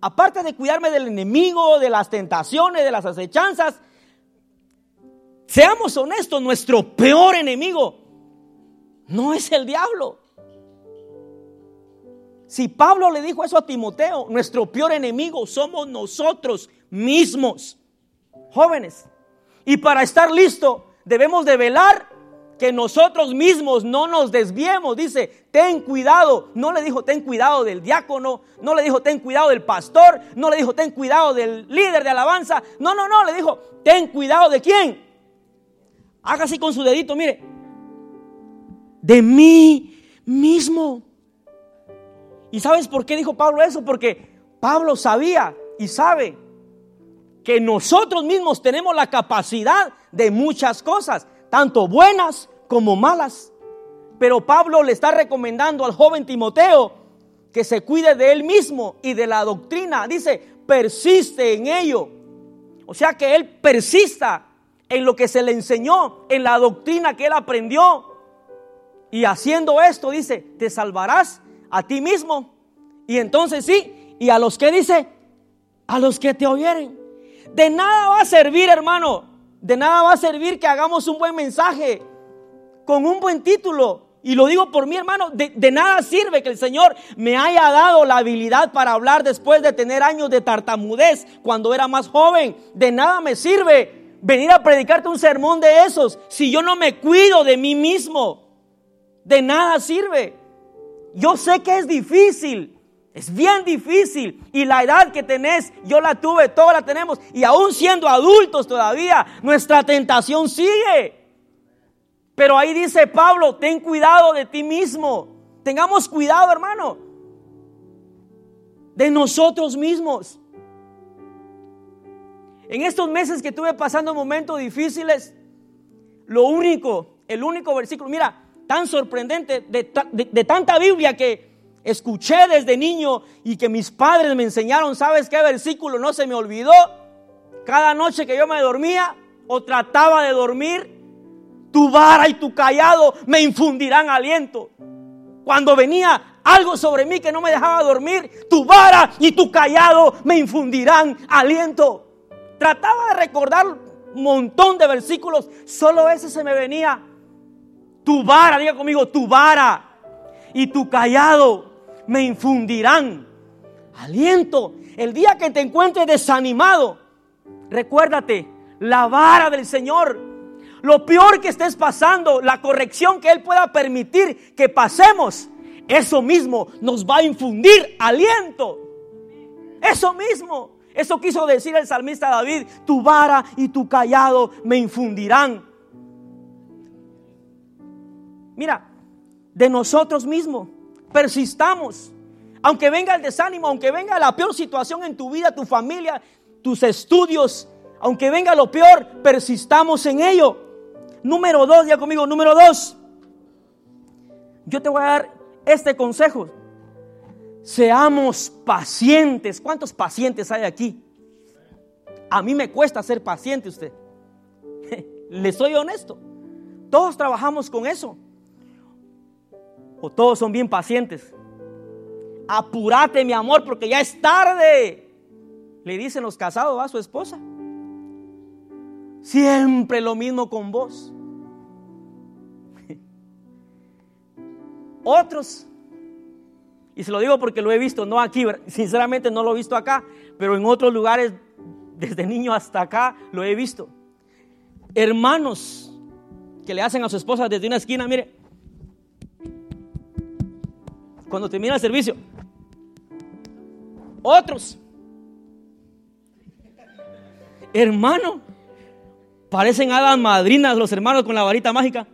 aparte de cuidarme del enemigo, de las tentaciones, de las acechanzas, seamos honestos, nuestro peor enemigo no es el diablo. Si Pablo le dijo eso a Timoteo, nuestro peor enemigo somos nosotros mismos, jóvenes. Y para estar listo debemos de velar que nosotros mismos no nos desviemos. Dice, ten cuidado. No le dijo, ten cuidado del diácono. No le dijo, ten cuidado del pastor. No le dijo, ten cuidado del líder de alabanza. No, no, no. Le dijo, ten cuidado de quién. Haga así con su dedito, mire de mí mismo. ¿Y sabes por qué dijo Pablo eso? Porque Pablo sabía y sabe que nosotros mismos tenemos la capacidad de muchas cosas, tanto buenas como malas. Pero Pablo le está recomendando al joven Timoteo que se cuide de él mismo y de la doctrina. Dice, persiste en ello. O sea que él persista en lo que se le enseñó, en la doctrina que él aprendió. Y haciendo esto, dice, te salvarás a ti mismo. Y entonces sí, y a los que dice, a los que te oyeren. De nada va a servir, hermano. De nada va a servir que hagamos un buen mensaje con un buen título. Y lo digo por mí, hermano, de, de, nada sirve que el Señor me haya dado la habilidad para hablar después de tener años de tartamudez cuando era más joven. De nada me sirve venir a predicarte un sermón de esos si yo no me cuido de mí mismo. De nada sirve. Yo sé que es difícil. Es bien difícil. Y la edad que tenés, yo la tuve, todos la tenemos. Y aún siendo adultos todavía, nuestra tentación sigue. Pero ahí dice Pablo, ten cuidado de ti mismo. Tengamos cuidado, hermano. De nosotros mismos. En estos meses que estuve pasando momentos difíciles, lo único, el único versículo, mira, tan sorprendente de, de, tanta Biblia que escuché desde niño y que mis padres me enseñaron, ¿sabes qué versículo no se me olvidó? Cada noche que yo me dormía o trataba de dormir, tu vara y tu callado me infundirán aliento. Cuando venía algo sobre mí que no me dejaba dormir, tu vara y tu callado me infundirán aliento. Trataba de recordar un montón de versículos, solo ese se me venía. Tu vara, diga conmigo, tu vara y tu callado me infundirán aliento. El día que te encuentres desanimado, recuérdate, la vara del Señor, lo peor que estés pasando, la corrección que Él pueda permitir que pasemos, eso mismo nos va a infundir aliento. Eso mismo. Eso quiso decir el salmista David, tu vara y tu callado me infundirán. Mira, de nosotros mismos persistamos. Aunque venga el desánimo, aunque venga la peor situación en tu vida, tu familia, tus estudios, aunque venga lo peor, persistamos en ello. Número dos, ya conmigo, número dos. Yo te voy a dar este consejo. Seamos pacientes. ¿Cuántos pacientes hay aquí? A mí me cuesta ser paciente usted. (laughs) Le soy honesto. Todos trabajamos con eso. O todos son bien pacientes. Apúrate, mi amor, porque ya es tarde. Le dicen los casados a su esposa. Siempre lo mismo con vos. (laughs) Otros, y se lo digo porque lo he visto, no aquí, sinceramente no lo he visto acá, pero en otros lugares, desde niño hasta acá, lo he visto. Hermanos que le hacen a su esposa desde una esquina, mire, cuando termina el servicio. Otros. Hermano, parecen hadas madrinas los hermanos con la varita mágica.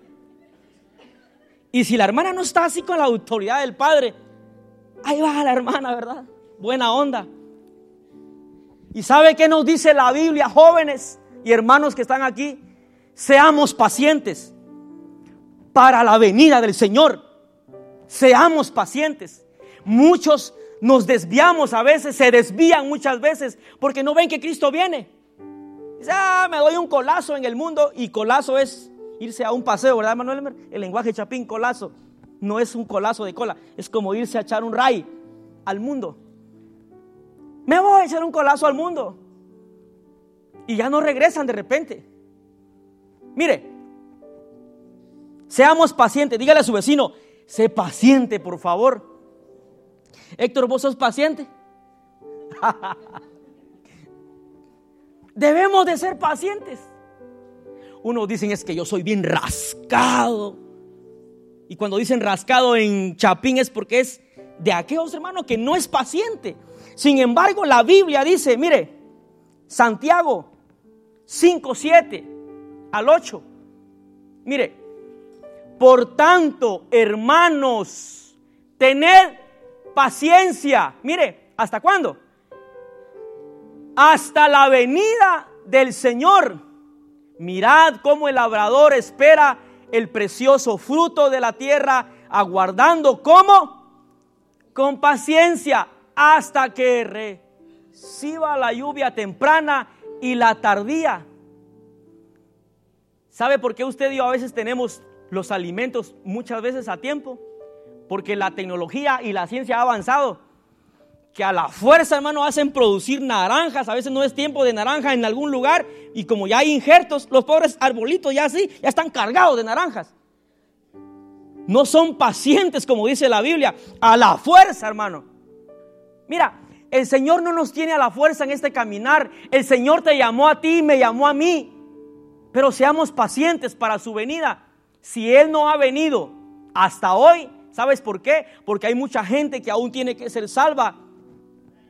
Y si la hermana no está así con la autoridad del padre, ahí va la hermana, ¿verdad? Buena onda. ¿Y sabe qué nos dice la Biblia, jóvenes y hermanos que están aquí? Seamos pacientes para la venida del Señor. Seamos pacientes. Muchos nos desviamos a veces, se desvían muchas veces porque no ven que Cristo viene. Dice, ah, me doy un colazo en el mundo y colazo es irse a un paseo, ¿verdad, Manuel? El lenguaje chapín, colazo, no es un colazo de cola, es como irse a echar un ray al mundo. Me voy a echar un colazo al mundo. Y ya no regresan de repente. Mire, seamos pacientes. Dígale a su vecino, Sé paciente, por favor. Héctor, ¿vos sos paciente? (laughs) Debemos de ser pacientes. Unos dicen es que yo soy bien rascado. Y cuando dicen rascado en Chapín es porque es de aquellos hermanos que no es paciente. Sin embargo, la Biblia dice, mire, Santiago 5, 7 al 8. Mire, por tanto, hermanos, tened paciencia. Mire, ¿hasta cuándo? hasta la venida del Señor. Mirad cómo el labrador espera el precioso fruto de la tierra, aguardando como con paciencia hasta que reciba la lluvia temprana y la tardía. ¿Sabe por qué usted y yo a veces tenemos los alimentos muchas veces a tiempo? Porque la tecnología y la ciencia ha avanzado. Que a la fuerza, hermano, hacen producir naranjas. A veces no es tiempo de naranja en algún lugar. Y como ya hay injertos, los pobres arbolitos ya así, ya están cargados de naranjas. No son pacientes, como dice la Biblia. A la fuerza, hermano. Mira, el Señor no nos tiene a la fuerza en este caminar. El Señor te llamó a ti y me llamó a mí. Pero seamos pacientes para su venida. Si Él no ha venido hasta hoy, ¿sabes por qué? Porque hay mucha gente que aún tiene que ser salva.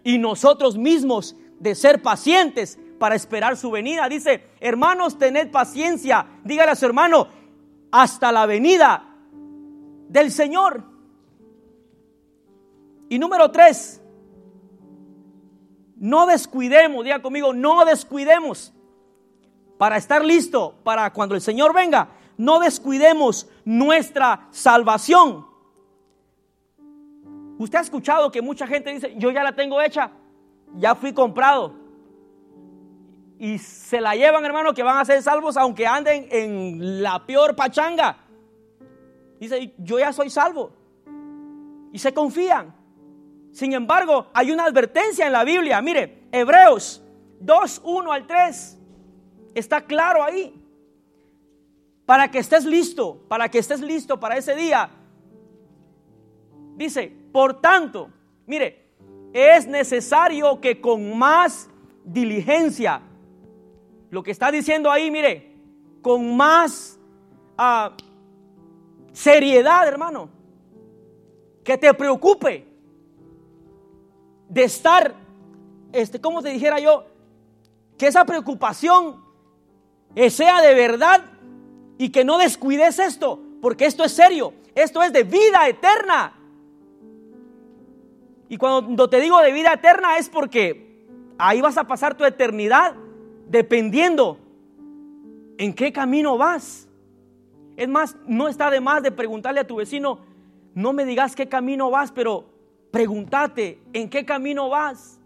Y nosotros mismos de ser pacientes para esperar su venida. Dice, hermanos, tened paciencia. Dígale a su hermano, hasta la venida del Señor. Y número tres, no descuidemos, diga conmigo, no descuidemos para estar listo para cuando el Señor venga, no descuidemos nuestra salvación. Usted ha escuchado que mucha gente dice, yo ya la tengo hecha, ya fui comprado. Y se la llevan, hermano, que van a ser salvos aunque anden en la peor pachanga. Dice, yo ya soy salvo. Y se confían. Sin embargo, hay una advertencia en la Biblia. Mire, Hebreos 2, 1 al 3. Está claro ahí. Para que estés listo, para que estés listo para ese día. Dice, por tanto, mire, es necesario que con más diligencia, lo que está diciendo ahí, mire, con más ah, seriedad, hermano, que te preocupe de estar, este, como te dijera yo, que esa preocupación sea de verdad y que no descuides esto, porque esto es serio, esto es de vida eterna. Y cuando te digo de vida eterna es porque ahí vas a pasar tu eternidad dependiendo en qué camino vas. Es más, no está de más de preguntarle a tu vecino, no me digas qué camino vas, pero pregúntate en qué camino vas.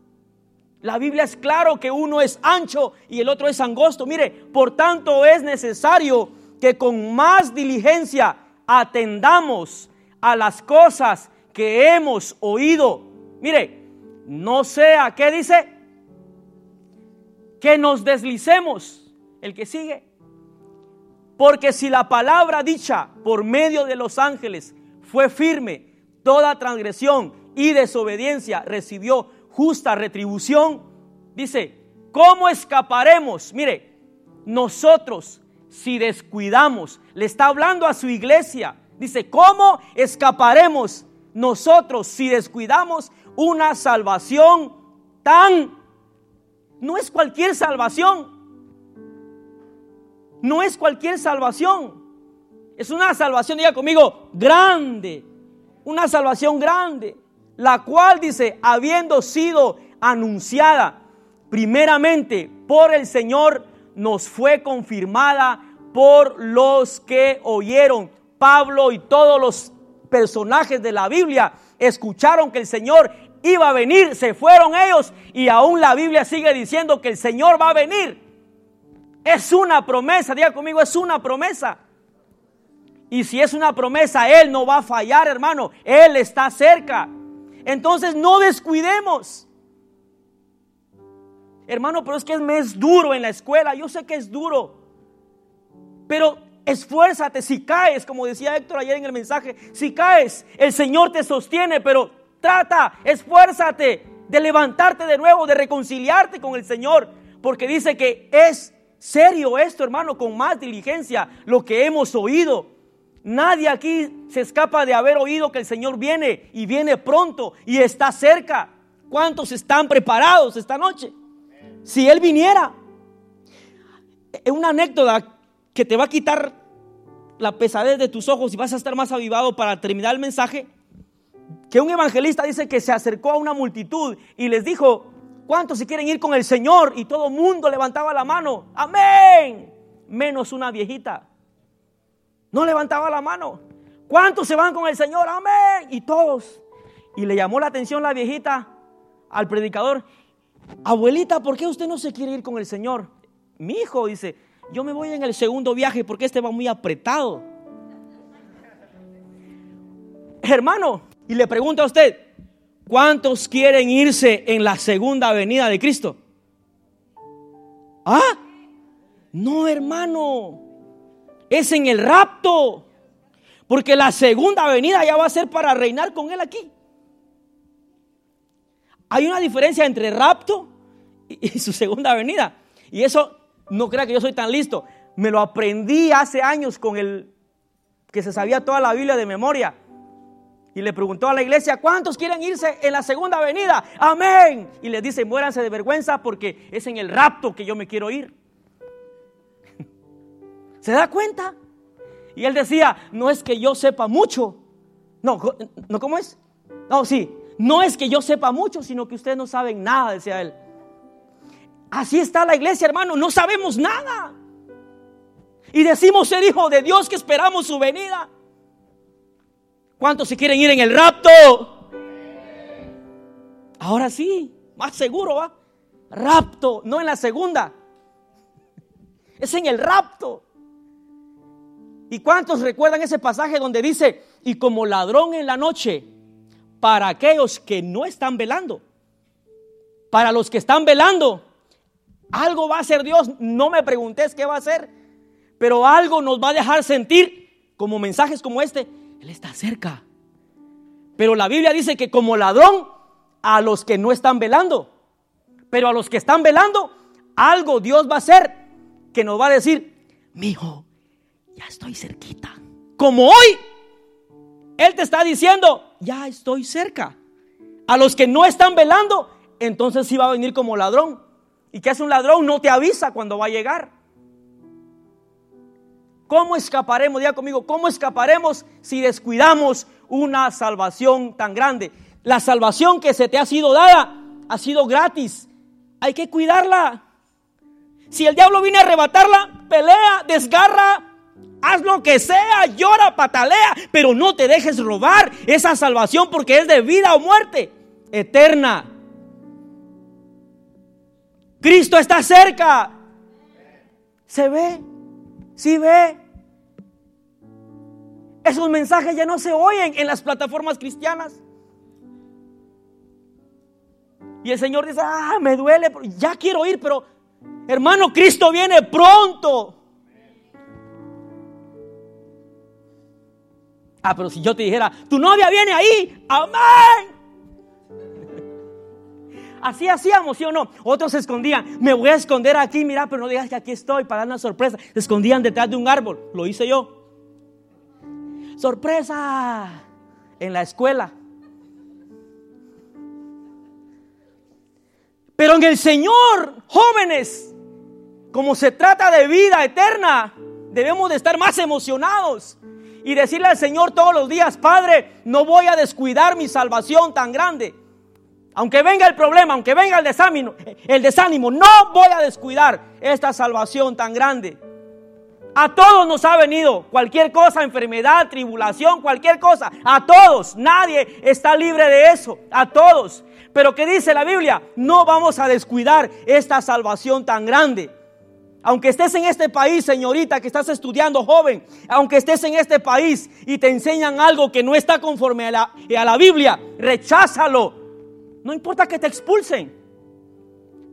La Biblia es claro que uno es ancho y el otro es angosto. Mire, por tanto es necesario que con más diligencia atendamos a las cosas que hemos oído. Mire, no sea, ¿qué dice? Que nos deslicemos. El que sigue. Porque si la palabra dicha por medio de los ángeles fue firme, toda transgresión y desobediencia recibió justa retribución. Dice, ¿cómo escaparemos? Mire, nosotros si descuidamos, le está hablando a su iglesia. Dice, ¿cómo escaparemos nosotros si descuidamos una salvación tan... No es cualquier salvación. No es cualquier salvación. Es una salvación, diga conmigo, grande. Una salvación grande la cual dice, habiendo sido anunciada primeramente por el Señor, nos fue confirmada por los que oyeron. Pablo y todos los personajes de la Biblia escucharon que el Señor iba a venir, se fueron ellos y aún la Biblia sigue diciendo que el Señor va a venir. Es una promesa, diga conmigo, es una promesa. Y si es una promesa, Él no va a fallar, hermano. Él está cerca. Entonces no descuidemos. Hermano, pero es que me es duro en la escuela. Yo sé que es duro. Pero esfuérzate. Si caes, como decía Héctor ayer en el mensaje, si caes, el Señor te sostiene. Pero trata, esfuérzate de levantarte de nuevo, de reconciliarte con el Señor. Porque dice que es serio esto, hermano, con más diligencia lo que hemos oído. Nadie aquí se escapa de haber oído que el Señor viene y viene pronto y está cerca. ¿Cuántos están preparados esta noche? Si Él viniera. Es una anécdota que te va a quitar la pesadez de tus ojos y vas a estar más avivado para terminar el mensaje. Que un evangelista dice que se acercó a una multitud y les dijo, ¿Cuántos se quieren ir con el Señor? Y todo el mundo levantaba la mano. Amén. Menos una viejita. No levantaba la mano. ¿Cuántos se van con el Señor? Amén. Y todos. Y le llamó la atención la viejita al predicador. Abuelita, ¿por qué usted no se quiere ir con el Señor? Mi hijo dice, yo me voy en el segundo viaje porque este va muy apretado. Hermano, y le pregunto a usted, ¿cuántos quieren irse en la segunda venida de Cristo? ¿Ah? No, hermano. Es en el rapto. Porque la segunda venida ya va a ser para reinar con Él aquí. Hay una diferencia entre rapto y, su segunda venida. Y eso, no crea que yo soy tan listo. Me lo aprendí hace años con el que se sabía toda la Biblia de memoria. Y le preguntó a la iglesia, ¿cuántos quieren irse en la segunda venida? Amén. Y les dice, muéranse de vergüenza porque es en el rapto que yo me quiero ir. (laughs) ¿Se da cuenta? Y él decía, no es que yo sepa mucho. No, no, ¿cómo es? No, sí, no es que yo sepa mucho, sino que ustedes no saben nada, decía él. Así está la iglesia, hermano, no sabemos nada. Y decimos ser hijo de Dios que esperamos su venida. ¿Cuántos se quieren ir en el rapto? Ahora sí, más seguro va. Rapto, no en la segunda. (laughs) Es en el rapto. ¿Y cuántos recuerdan ese pasaje donde dice, y como ladrón en la noche, para aquellos que no están velando? Para los que están velando, algo va a hacer Dios. No me preguntes qué va a hacer, pero algo nos va a dejar sentir, como mensajes como este, él está cerca. Pero la Biblia dice que como ladrón a los que no están velando. Pero a los que están velando, algo Dios va a hacer que nos va a decir, mi hijo, ya estoy cerquita. Como hoy, Él te está diciendo, ya estoy cerca. A los que no están velando, entonces sí va a venir como ladrón. ¿Y qué hace un ladrón? No te avisa cuando va a llegar. ¿Cómo escaparemos? Diga conmigo, ¿cómo escaparemos si descuidamos una salvación tan grande? La salvación que se te ha sido dada ha sido gratis. Hay que cuidarla. Si el diablo viene a arrebatarla, pelea, desgarra, haz lo que sea, llora, patalea, pero no te dejes robar esa salvación porque es de vida o muerte eterna. Cristo está cerca. ¿Se ve? ¿Sí ve? Esos mensajes ya no se oyen en las plataformas cristianas. Y el Señor dice, ah, me duele, ya quiero ir, pero hermano, Cristo viene pronto. Ah, pero si yo te dijera, tu novia viene ahí, amén. (laughs) Así hacíamos, ¿sí o no? Otros se escondían. Me voy a esconder aquí, mira, pero no digas que aquí estoy para dar una sorpresa. Se escondían detrás de un árbol. Lo hice yo sorpresa en la escuela. Pero en el Señor, jóvenes, como se trata de vida eterna, debemos de estar más emocionados y decirle al Señor todos los días, Padre, no voy a descuidar mi salvación tan grande. Aunque venga el problema, aunque venga el desánimo, el desánimo, no voy a descuidar esta salvación tan grande. A todos nos ha venido cualquier cosa, enfermedad, tribulación, cualquier cosa. A todos, nadie está libre de eso. A todos. Pero ¿qué dice la Biblia? No vamos a descuidar esta salvación tan grande. Aunque estés en este país, señorita, que estás estudiando joven, aunque estés en este país y te enseñan algo que no está conforme a la, a la Biblia, recházalo. No importa que te expulsen.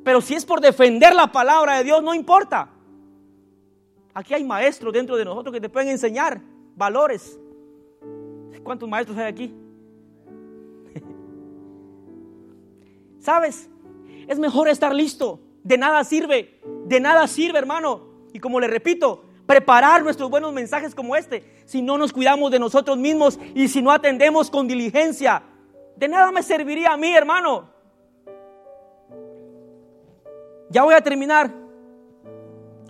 Pero si es por defender la palabra de Dios, no importa. Aquí hay maestros dentro de nosotros que te pueden enseñar valores. ¿Cuántos maestros hay aquí? (laughs) ¿Sabes? Es mejor estar listo. De nada sirve. De nada sirve, hermano. Y como le repito, preparar nuestros buenos mensajes como este, si no nos cuidamos de nosotros mismos y si no atendemos con diligencia, de nada me serviría a mí, hermano. Ya voy a terminar.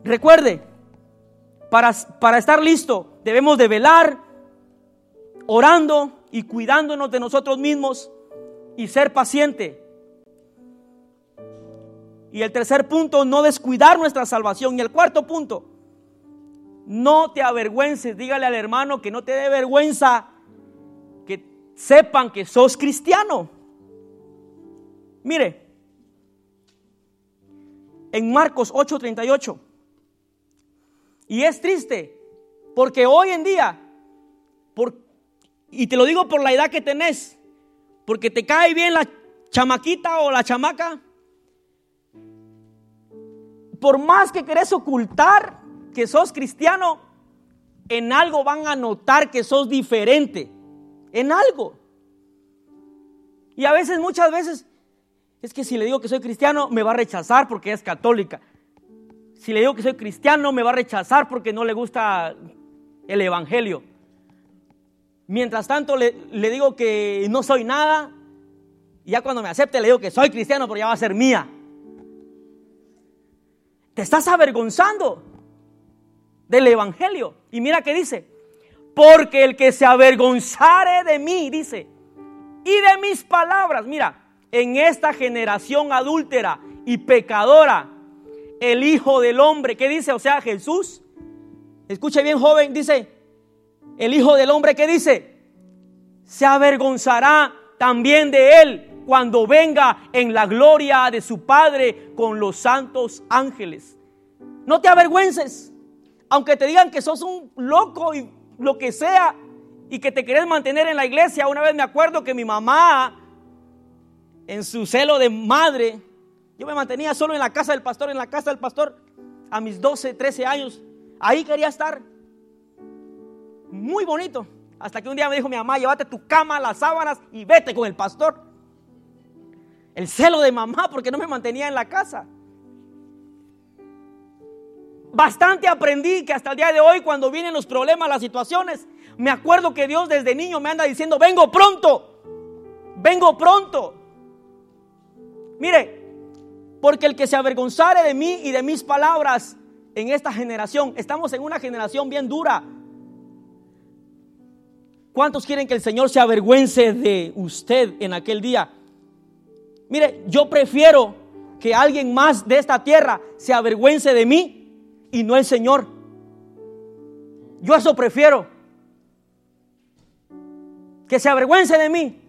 Recuerde, para, estar listo, debemos de velar, orando y cuidándonos de nosotros mismos y ser paciente. Y el tercer punto, no descuidar nuestra salvación. Y el cuarto punto, no te avergüences. Dígale al hermano que no te dé vergüenza que sepan que sos cristiano. Mire, en Marcos 8:38. Y es triste, porque hoy en día, por, y te lo digo por la edad que tenés, porque te cae bien la chamaquita o la chamaca, por más que querés ocultar que sos cristiano, en algo van a notar que sos diferente. En algo. Y a veces, muchas veces, es que si le digo que soy cristiano, me va a rechazar porque es católica. Si le digo que soy cristiano, me va a rechazar porque no le gusta el evangelio. Mientras tanto, le, digo que no soy nada. Y ya cuando me acepte, le digo que soy cristiano, pero ya va a ser mía. Te estás avergonzando del Evangelio. Y mira que dice, porque el que se avergonzare de mí, dice, y de mis palabras, mira, en esta generación adúltera y pecadora, el Hijo del Hombre, ¿qué dice? O sea, Jesús, escuche bien joven, dice, el Hijo del Hombre, ¿qué dice? Se avergonzará también de él cuando venga en la gloria de su Padre con los santos ángeles. No te avergüences, aunque te digan que sos un loco y lo que sea, y que te querés mantener en la iglesia. Una vez me acuerdo que mi mamá, en su celo de madre, yo me mantenía solo en la casa del pastor, en la casa del pastor, a mis 12, 13 años. Ahí quería estar. Muy bonito. Hasta que un día me dijo mi mamá, llévate tu cama, las sábanas y vete con el pastor. El celo de mamá porque no me mantenía en la casa. Bastante aprendí que hasta el día de hoy cuando vienen los problemas, las situaciones, me acuerdo que Dios desde niño me anda diciendo, vengo pronto, vengo pronto. Mire, porque el que se avergonzare de mí y de mis palabras en esta generación, estamos en una generación bien dura. ¿Cuántos quieren que el Señor se avergüence de usted en aquel día? Mire, yo prefiero que alguien más de esta tierra se avergüence de mí y no el Señor. Yo eso prefiero. Que se avergüence de mí.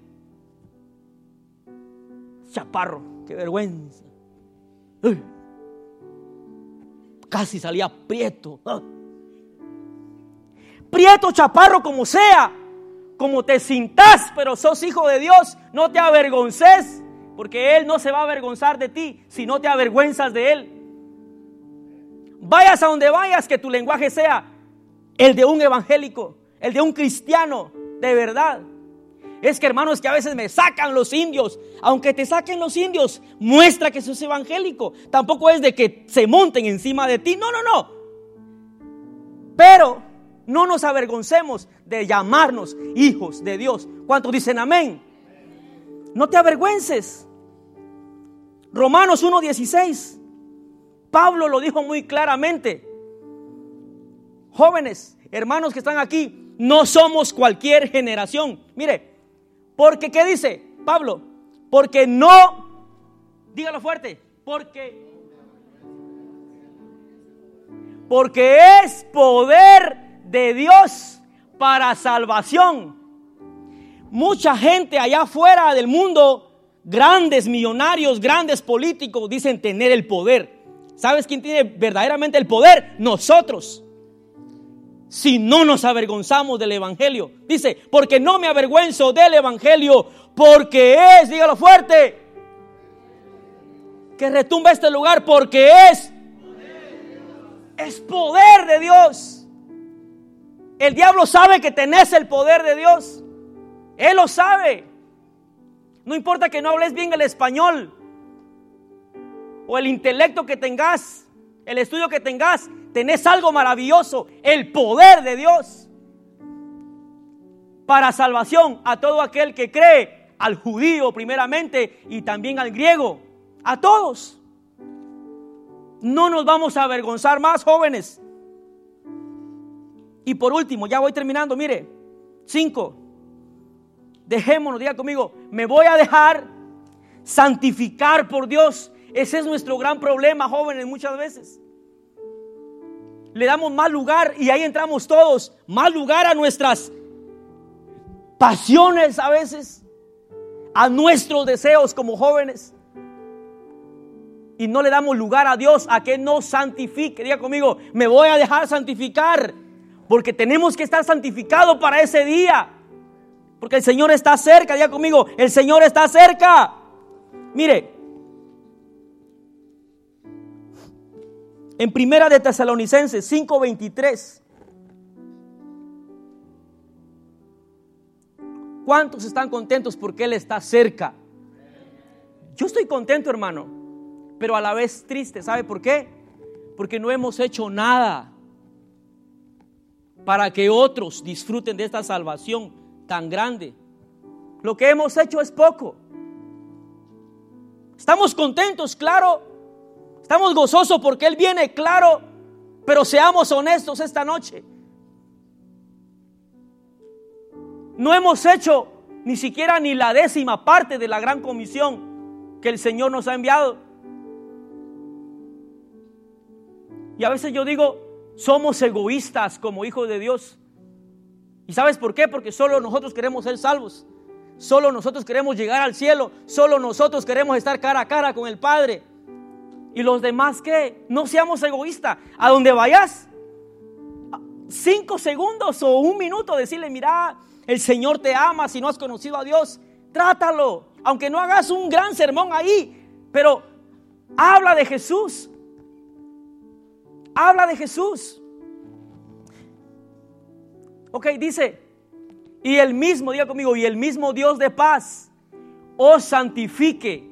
Chaparro, qué vergüenza. Casi salía prieto. Ah. Prieto, chaparro, como sea. Como te sintas, pero sos hijo de Dios. No te avergonces porque Él no se va a avergonzar de ti si no te avergüenzas de Él. Vayas a donde vayas, que tu lenguaje sea el de un evangélico, el de un cristiano de verdad. Es que hermanos que a veces me sacan los indios. Aunque te saquen los indios, muestra que sos evangélico. Tampoco es de que se monten encima de ti. No, no, no. Pero no nos avergoncemos de llamarnos hijos de Dios. ¿Cuántos dicen amén? No te avergüences. Romanos 1.16. Pablo lo dijo muy claramente. Jóvenes, hermanos que están aquí, no somos cualquier generación. Mire, porque ¿qué dice Pablo? Porque no, dígalo fuerte, porque porque es poder de Dios para salvación. Mucha gente allá afuera del mundo grandes millonarios, grandes políticos dicen tener el poder. ¿Sabes quién tiene verdaderamente el poder? Nosotros. Si no nos avergonzamos del Evangelio. Dice, porque no me avergüenzo del Evangelio, porque es, dígalo fuerte, que retumba este lugar, porque es, es poder de Dios. El diablo sabe que tenés el poder de Dios. Él lo sabe. No importa que no hables bien el español o el intelecto que tengas, el estudio que tengas, tenés algo maravilloso, el poder de Dios para salvación a todo aquel que cree, al judío primeramente y también al griego, a todos. No nos vamos a avergonzar más, jóvenes. Y por último, ya voy terminando, mire, cinco, dejémonos, diga conmigo, me voy a dejar santificar por Dios Ese es nuestro gran problema, jóvenes, muchas veces. Le damos más lugar y ahí entramos todos, más lugar a nuestras pasiones a veces, a nuestros deseos como jóvenes. Y no le damos lugar a Dios a que nos santifique. Diga conmigo, me voy a dejar santificar. Porque tenemos que estar santificados para ese día. Porque el Señor está cerca. Diga conmigo, el Señor está cerca. Mire, en Primera de Tesalonicenses 5:23. ¿Cuántos están contentos porque Él está cerca? Yo estoy contento, hermano, pero a la vez triste. ¿Sabe por qué? Porque no hemos hecho nada para que otros disfruten de esta salvación tan grande. Lo que hemos hecho es poco. Estamos contentos, claro, Estamos gozosos porque Él viene, claro, pero seamos honestos esta noche. No hemos hecho ni siquiera ni la décima parte de la gran comisión que el Señor nos ha enviado. Y a veces yo digo, somos egoístas como hijos de Dios. ¿Y sabes por qué? Porque solo nosotros queremos ser salvos. Solo nosotros queremos llegar al cielo. Solo nosotros queremos estar cara a cara con el Padre. Y los demás que no seamos egoístas. A donde vayas, cinco segundos o un minuto decirle, mira, el Señor te ama si no has conocido a Dios. Trátalo. Aunque no hagas un gran sermón ahí, pero habla de Jesús. Habla de Jesús. Ok, dice, y el mismo, diga conmigo, y el mismo Dios de paz os santifique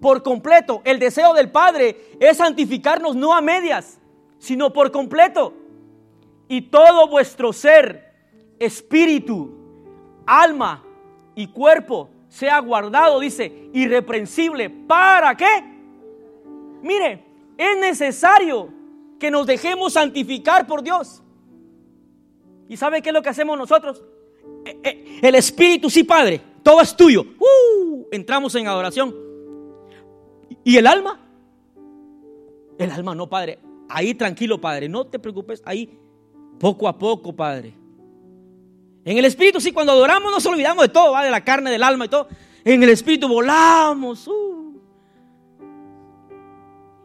por completo. El deseo del Padre es santificarnos no a medias, sino por completo. Y todo vuestro ser, espíritu, alma y cuerpo sea guardado, dice, irreprensible. ¿Para qué? Mire, es necesario que nos dejemos santificar por Dios. ¿Y sabe qué es lo que hacemos nosotros? Eh, eh, el espíritu, sí, Padre, todo es tuyo. Uh, entramos en adoración ¿Y el alma? El alma no, Padre. Ahí tranquilo, Padre. No te preocupes. Ahí poco a poco, Padre. En el espíritu, sí, cuando adoramos nos olvidamos de todo, ¿va? de la carne, del alma y todo. En el espíritu volamos. Uh.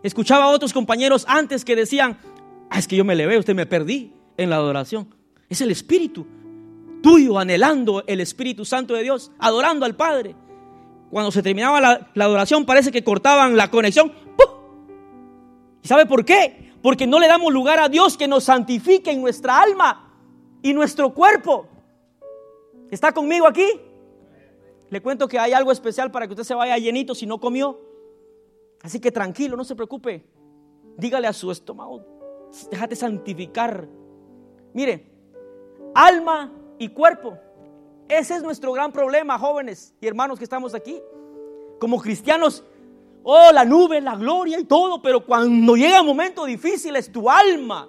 Escuchaba a otros compañeros antes que decían, ah, es que yo me levé, usted me perdí en la adoración. Es el espíritu tuyo anhelando el Espíritu Santo de Dios, adorando al Padre cuando se terminaba la, adoración parece que cortaban la conexión. ¿Y sabe por qué? Porque no le damos lugar a Dios que nos santifique en nuestra alma y nuestro cuerpo. ¿Está conmigo aquí? Le cuento que hay algo especial para que usted se vaya llenito si no comió. Así que tranquilo, no se preocupe. Dígale a su estómago, déjate santificar. Mire, alma y cuerpo ese es nuestro gran problema, jóvenes y hermanos que estamos aquí. Como cristianos, oh, la nube, la gloria y todo, pero cuando llega un momento difícil es tu alma.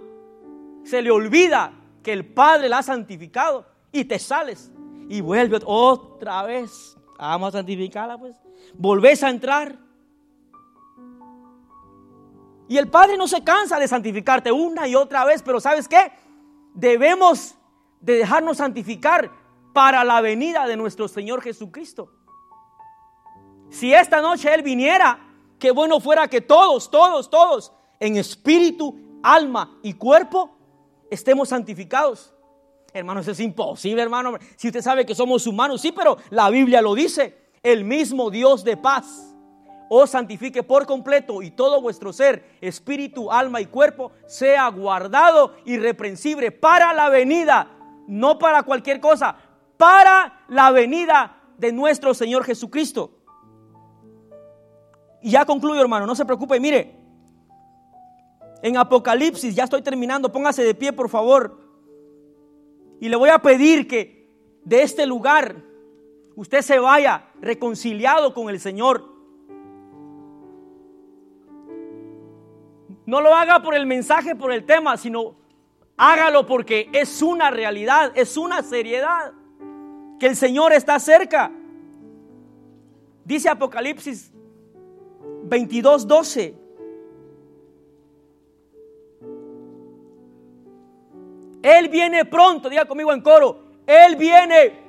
Se le olvida que el Padre la ha santificado y te sales y vuelve otra vez. Vamos a santificarla, pues. Volvés a entrar. Y el Padre no se cansa de santificarte una y otra vez, pero ¿sabes qué? Debemos de dejarnos santificar para la venida de nuestro Señor Jesucristo. Si esta noche Él viniera, qué bueno fuera que todos, todos, todos, en espíritu, alma y cuerpo, estemos santificados. Hermanos, es imposible, hermano. Si usted sabe que somos humanos, sí, pero la Biblia lo dice. El mismo Dios de paz os santifique por completo y todo vuestro ser, espíritu, alma y cuerpo, sea guardado irreprensible para la venida, no para cualquier cosa, para la venida de nuestro Señor Jesucristo. Y ya concluyo, hermano, no se preocupe, mire, en Apocalipsis, ya estoy terminando, póngase de pie, por favor. Y le voy a pedir que de este lugar usted se vaya reconciliado con el Señor. No lo haga por el mensaje, por el tema, sino hágalo porque es una realidad, es una seriedad el Señor está cerca. Dice Apocalipsis 22, 12. Él viene pronto, diga conmigo en coro, Él viene.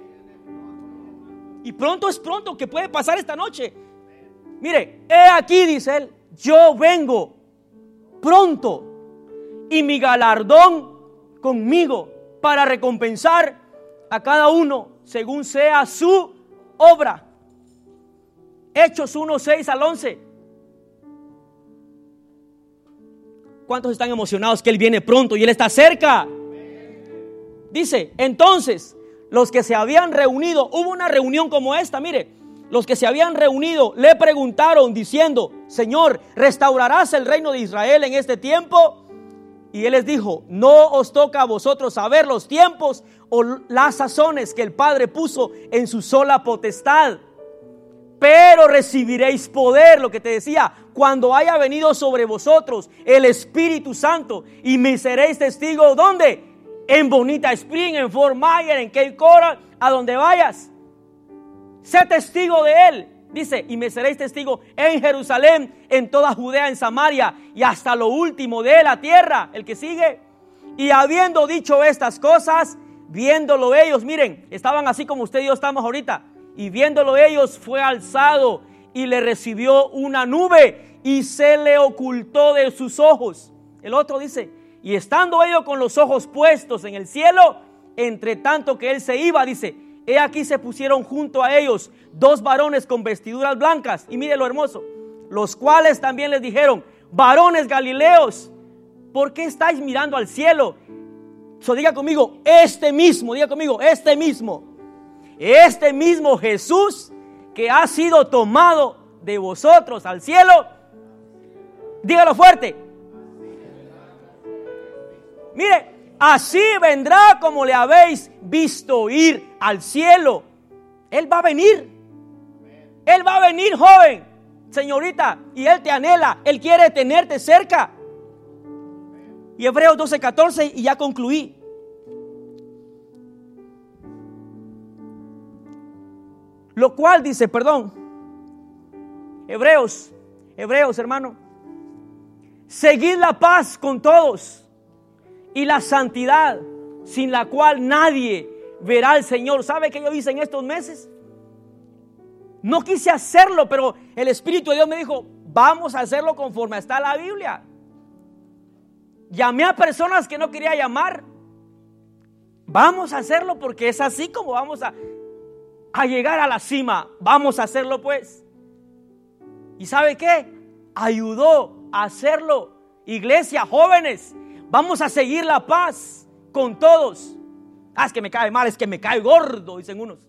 Y pronto es pronto, que puede pasar esta noche. Mire, he aquí, dice él, yo vengo pronto y mi galardón conmigo para recompensar a cada uno según sea su obra. Hechos 1, 6 al 11. ¿Cuántos están emocionados que Él viene pronto y Él está cerca? Dice, entonces, los que se habían reunido, hubo una reunión como esta, mire, los que se habían reunido le preguntaron diciendo, Señor, ¿restaurarás el reino de Israel en este tiempo? Y él les dijo, no os toca a vosotros saber los tiempos o las sazones que el Padre puso en su sola potestad. Pero recibiréis poder, lo que te decía, cuando haya venido sobre vosotros el Espíritu Santo y me seréis testigo, ¿dónde? En Bonita Spring, en Fort Myers, en Cape Coral, a donde vayas. Sé testigo de Él. Dice, y me seréis testigo en Jerusalén, en toda Judea, en Samaria y hasta lo último de la tierra. El que sigue. Y habiendo dicho estas cosas, viéndolo ellos, miren, estaban así como usted y yo estamos ahorita. Y viéndolo ellos, fue alzado y le recibió una nube y se le ocultó de sus ojos. El otro dice, y estando ellos con los ojos puestos en el cielo, entre tanto que él se iba, dice, he aquí se pusieron junto a ellos dos varones con vestiduras blancas, y mire lo hermoso, los cuales también les dijeron, varones galileos, ¿por qué estáis mirando al cielo? So, diga conmigo, este mismo, diga conmigo, este mismo, este mismo Jesús que ha sido tomado de vosotros al cielo, dígalo fuerte. Mire, así vendrá como le habéis visto ir al cielo. Él va a venir. Él va a venir, joven, señorita, y Él te anhela. Él quiere tenerte cerca. Y Hebreos 12, 14, y ya concluí. Lo cual dice, perdón, Hebreos, Hebreos, hermano, seguid la paz con todos y la santidad, sin la cual nadie verá al Señor. ¿Sabe qué yo hice en estos meses? No quise hacerlo, pero el Espíritu de Dios me dijo, vamos a hacerlo conforme está la Biblia. Llamé a personas que no quería llamar. Vamos a hacerlo porque es así como vamos a, a llegar a la cima. Vamos a hacerlo pues. ¿Y sabe qué? Ayudó a hacerlo. Iglesia, jóvenes, vamos a seguir la paz con todos. Ah, es que me cae mal, es que me cae gordo, dicen unos.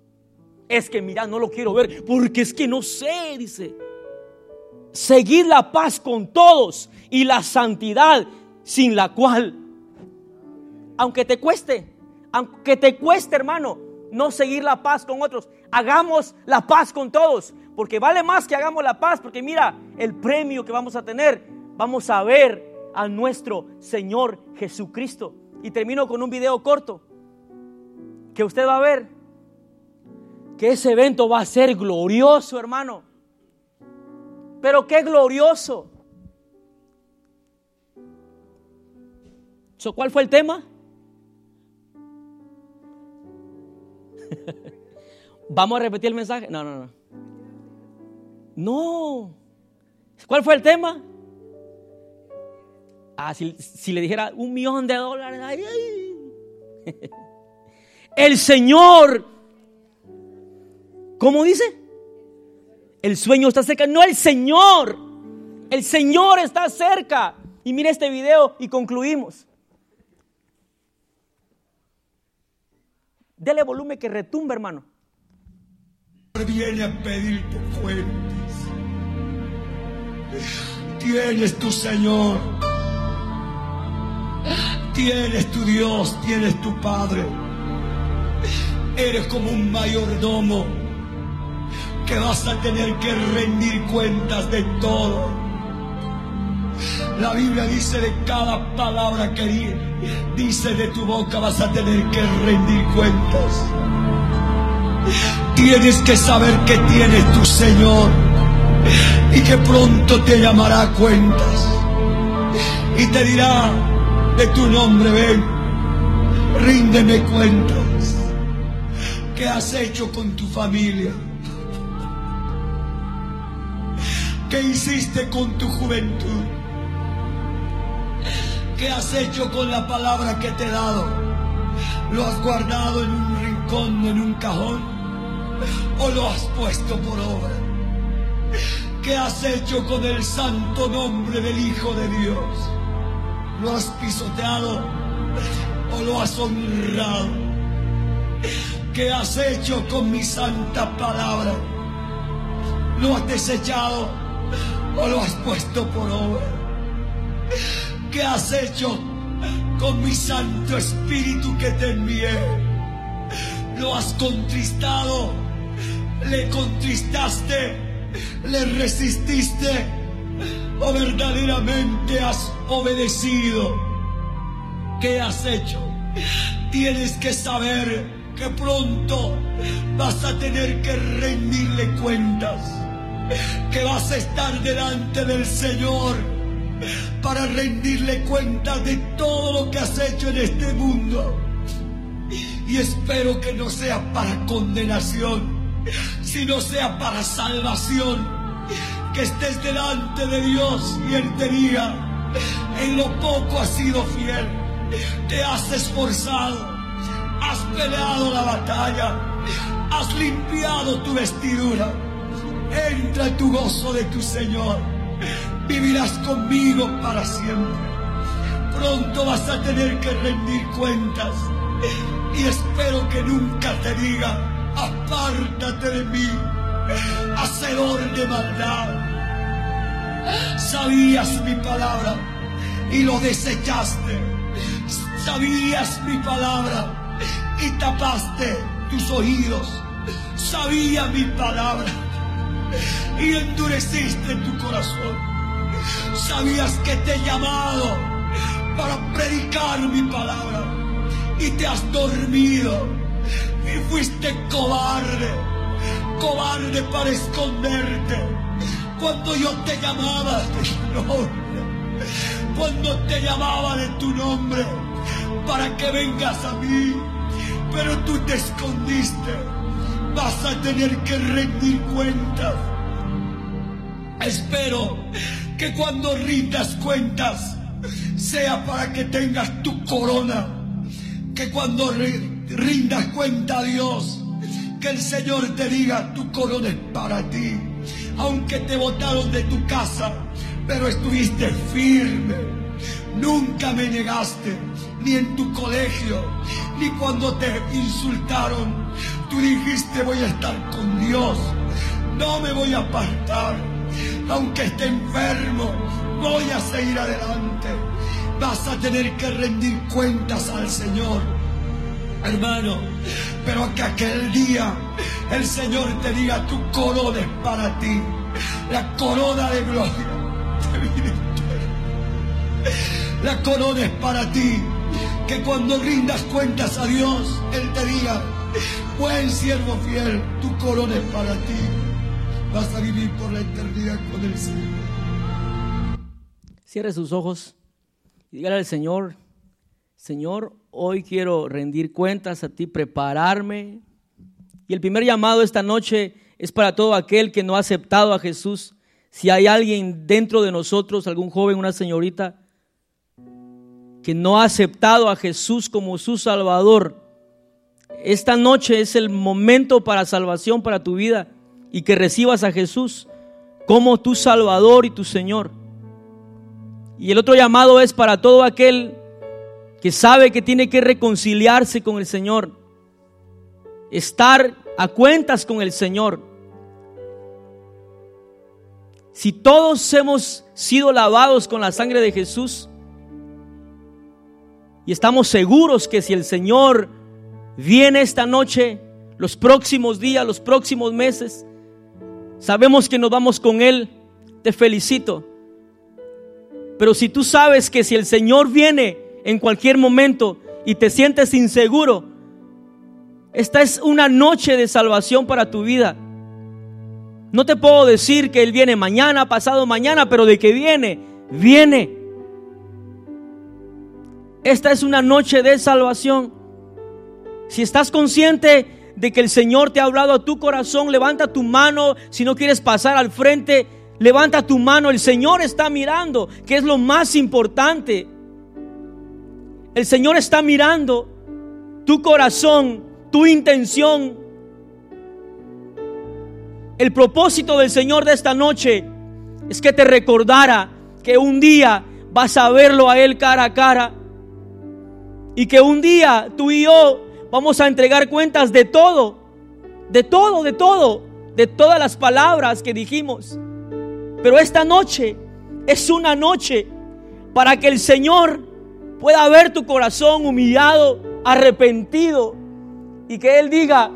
Es que mira, no lo quiero ver porque es que no sé, dice. Seguir la paz con todos y la santidad sin la cual, aunque te cueste, aunque te cueste, hermano, no seguir la paz con otros, hagamos la paz con todos, porque vale más que hagamos la paz, porque mira el premio que vamos a tener, vamos a ver a nuestro Señor Jesucristo. Y termino con un video corto que usted va a ver que ese evento va a ser glorioso, hermano. Pero qué glorioso. ¿Cuál fue el tema? (laughs) ¿Vamos a repetir el mensaje? No, no, no. No. ¿Cuál fue el tema? Ah, si, le dijera un millón de dólares. (laughs) El Señor, ¿cómo dice? El sueño está cerca. No, el Señor. El Señor está cerca. Y mire este video y concluimos. Dele volumen que retumbe, hermano. Viene a pedirte fuentes. Tienes tu Señor. Tienes tu Dios, tienes tu Padre. Eres como un mayordomo que vas a tener que rendir cuentas de todo. La Biblia dice de cada palabra que dice de tu boca vas a tener que rendir cuentas. Tienes que saber que tienes tu Señor. y que pronto te llamará a cuentas y te dirá de tu nombre, ven, ríndeme cuentas. ¿Qué has hecho con tu familia? ¿Qué hiciste con tu juventud? ¿Qué has hecho con la palabra que te he dado? ¿Lo has guardado en un rincón, en un cajón? ¿O lo has puesto por obra? ¿Qué has hecho con el santo nombre del Hijo de Dios? ¿Lo has pisoteado o lo has honrado? ¿Qué has hecho con mi santa palabra? ¿Lo has desechado o lo has puesto por obra? ¿Qué has hecho con mi Santo Espíritu que te envié? ¿Lo has contristado? ¿Le contristaste? ¿Le resististe? ¿O verdaderamente has obedecido? ¿Qué has hecho? Tienes que saber que pronto vas a tener que rendirle cuentas, que vas a estar delante del Señor para rendirle cuentas de todo lo que has hecho en este mundo. Y espero que no sea para condenación, sino sea para salvación. Que estés delante de Dios y Él te diga, en lo poco has sido fiel, te has esforzado, has peleado la batalla, has limpiado tu vestidura. Entra en tu gozo de tu Señor vivirás conmigo para siempre. Pronto vas a tener que rendir cuentas y espero que nunca te diga, apártate de mí, hacedor de maldad. Sabías mi palabra y lo desechaste. Sabías mi palabra y tapaste tus oídos. Sabía mi palabra y endureciste tu corazón. Sabías que te he llamado para predicar mi palabra y te has dormido y fuiste cobarde, cobarde para esconderte cuando yo te llamaba de tu nombre, cuando te llamaba de tu nombre para que vengas a mí, pero tú te escondiste, vas a tener que rendir cuentas. Espero que cuando rindas cuentas sea para que tengas tu corona, que cuando rindas cuenta a Dios, que el Señor te diga tu corona es para ti, aunque te botaron de tu casa, pero estuviste firme, nunca me negaste, ni en tu colegio, ni cuando te insultaron, tú dijiste voy a estar con Dios, no me voy a apartar. Aunque esté enfermo, voy a seguir adelante. Vas a tener que rendir cuentas al Señor, hermano. Pero que aquel día el Señor te diga, tu corona es para ti. La corona de gloria La corona es para ti. Que cuando rindas cuentas a Dios, Él te diga, buen siervo fiel, tu corona es para ti vas a vivir por la eternidad con el Señor. Cierre sus ojos y dígale al Señor, Señor, hoy quiero rendir cuentas a ti, prepararme. Y el primer llamado esta noche es para todo aquel que no ha aceptado a Jesús. Si hay alguien dentro de nosotros, algún joven, una señorita, que no ha aceptado a Jesús como su Salvador, esta noche es el momento para salvación para tu vida y que recibas a Jesús como tu Salvador y tu Señor. Y el otro llamado es para todo aquel que sabe que tiene que reconciliarse con el Señor, estar a cuentas con el Señor. Si todos hemos sido lavados con la sangre de Jesús y estamos seguros que si el Señor viene esta noche, los próximos días, los próximos meses, Sabemos que nos vamos con Él. Te felicito. Pero si tú sabes que si el Señor viene en cualquier momento y te sientes inseguro, esta es una noche de salvación para tu vida. No te puedo decir que Él viene mañana, pasado mañana, pero de que viene, viene. Esta es una noche de salvación. Si estás consciente de que el Señor te ha hablado a tu corazón, levanta tu mano. Si no quieres pasar al frente, levanta tu mano. El Señor está mirando, que es lo más importante. El Señor está mirando tu corazón, tu intención. El propósito del Señor de esta noche es que te recordara que un día vas a verlo a Él cara a cara. Y que un día tú y yo vamos a entregar cuentas de todo, de todo, de todo, de todas las palabras que dijimos. Pero esta noche es una noche para que el Señor pueda ver tu corazón humillado, arrepentido, y que Él diga,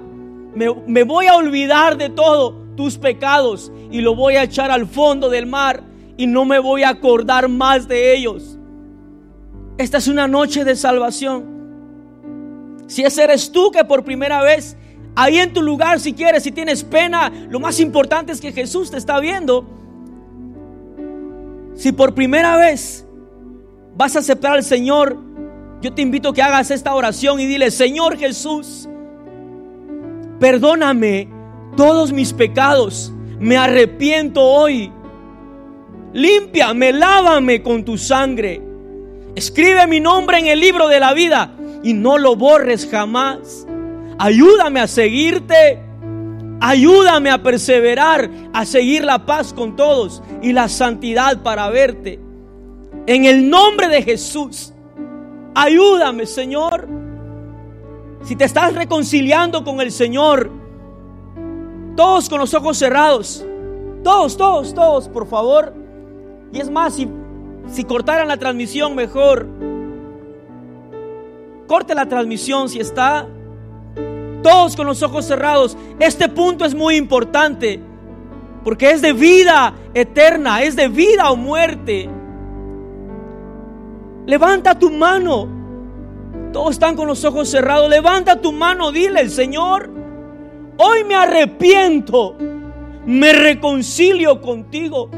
me, me voy a olvidar de todo tus pecados y lo voy a echar al fondo del mar y no me voy a acordar más de ellos. Esta es una noche de salvación. Si ese eres tú que por primera vez, ahí en tu lugar, si quieres, si tienes pena, lo más importante es que Jesús te está viendo. Si por primera vez vas a aceptar al Señor, yo te invito a que hagas esta oración y dile, Señor Jesús, perdóname todos mis pecados. Me arrepiento hoy. Límpiame, lávame con tu sangre. Escribe mi nombre en el libro de la vida y no lo borres jamás. Ayúdame a seguirte. Ayúdame a perseverar, a seguir la paz con todos y la santidad para verte. En el nombre de Jesús, ayúdame, Señor. Si te estás reconciliando con el Señor, todos con los ojos cerrados. Todos, todos, todos, por favor. Y es más, si, si cortaran la transmisión, mejor. Corte la transmisión si está. Todos con los ojos cerrados. Este punto es muy importante. Porque es de vida eterna, es de vida o muerte. Levanta tu mano. Todos están con los ojos cerrados. Levanta tu mano, dile, Señor Hoy me arrepiento, me reconcilio contigo.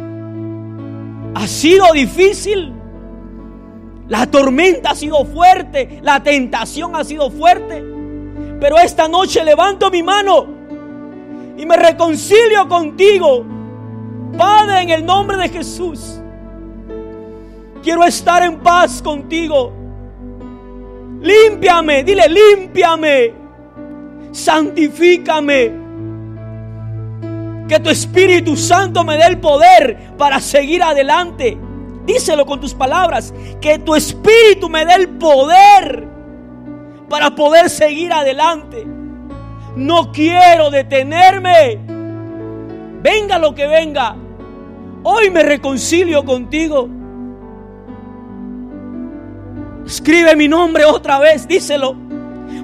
Ha sido difícil. La tormenta ha sido fuerte, la tentación ha sido fuerte. Pero esta noche levanto mi mano y me reconcilio contigo. Padre, en el nombre de Jesús, quiero estar en paz contigo. Límpiame, dile, límpiame santifícame. Que tu Espíritu Santo me dé el poder para seguir adelante. Díselo con tus palabras. Que tu Espíritu me dé el poder para poder seguir adelante. No quiero detenerme. Venga lo que venga. Hoy me reconcilio contigo. Escribe mi nombre otra vez, díselo.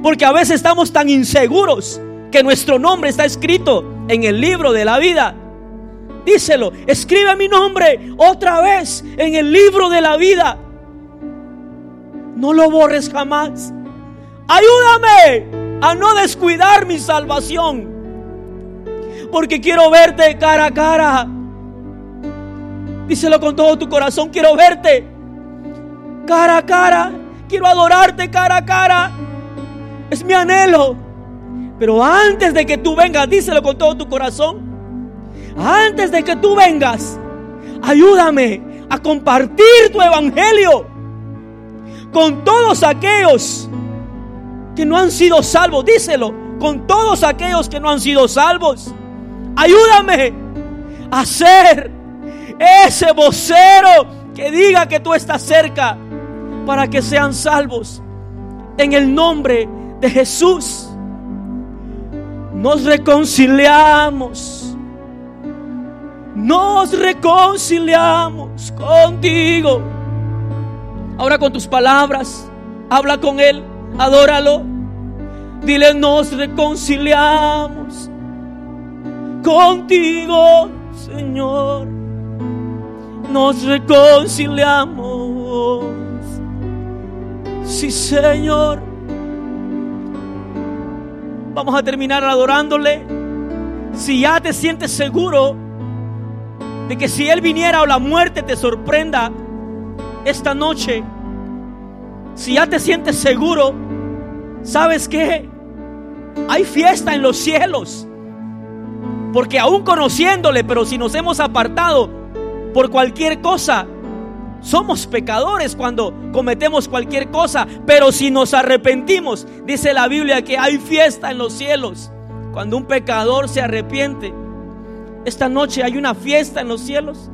Porque a veces estamos tan inseguros que nuestro nombre está escrito en el libro de la vida. Díselo, escribe mi nombre otra vez en el libro de la vida. No lo borres jamás. Ayúdame a no descuidar mi salvación. Porque quiero verte cara a cara. Díselo con todo tu corazón, quiero verte cara a cara. Quiero adorarte cara a cara. Es mi anhelo. Pero antes de que tú vengas, díselo con todo tu corazón. Antes de que tú vengas, ayúdame a compartir tu evangelio con todos aquellos que no han sido salvos. Díselo, con todos aquellos que no han sido salvos. Ayúdame a ser ese vocero que diga que tú estás cerca para que sean salvos. En el nombre de Jesús, nos reconciliamos. Nos reconciliamos contigo. Ahora con tus palabras, habla con Él, adóralo. Dile, nos reconciliamos contigo, Señor. Nos reconciliamos. Sí, Señor. Vamos a terminar adorándole. Si ya te sientes seguro de que si Él viniera o la muerte te sorprenda esta noche, si ya te sientes seguro, ¿sabes qué? Hay fiesta en los cielos. Porque aún conociéndole, pero si nos hemos apartado por cualquier cosa, somos pecadores cuando cometemos cualquier cosa, pero si nos arrepentimos, dice la Biblia que hay fiesta en los cielos. Cuando un pecador se arrepiente, esta noche hay una fiesta en los cielos.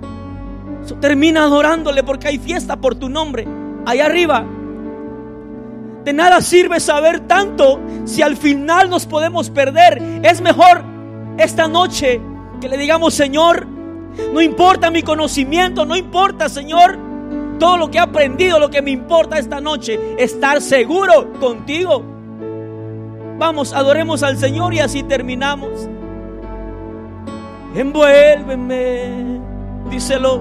Termina adorándole porque hay fiesta por tu nombre. Allá arriba. De nada sirve saber tanto si al final nos podemos perder. Es mejor esta noche que le digamos, Señor, no importa mi conocimiento, no importa, Señor, todo lo que he aprendido, lo que me importa esta noche, estar seguro contigo. Vamos, adoremos al Señor y así terminamos. Envuélveme, díselo.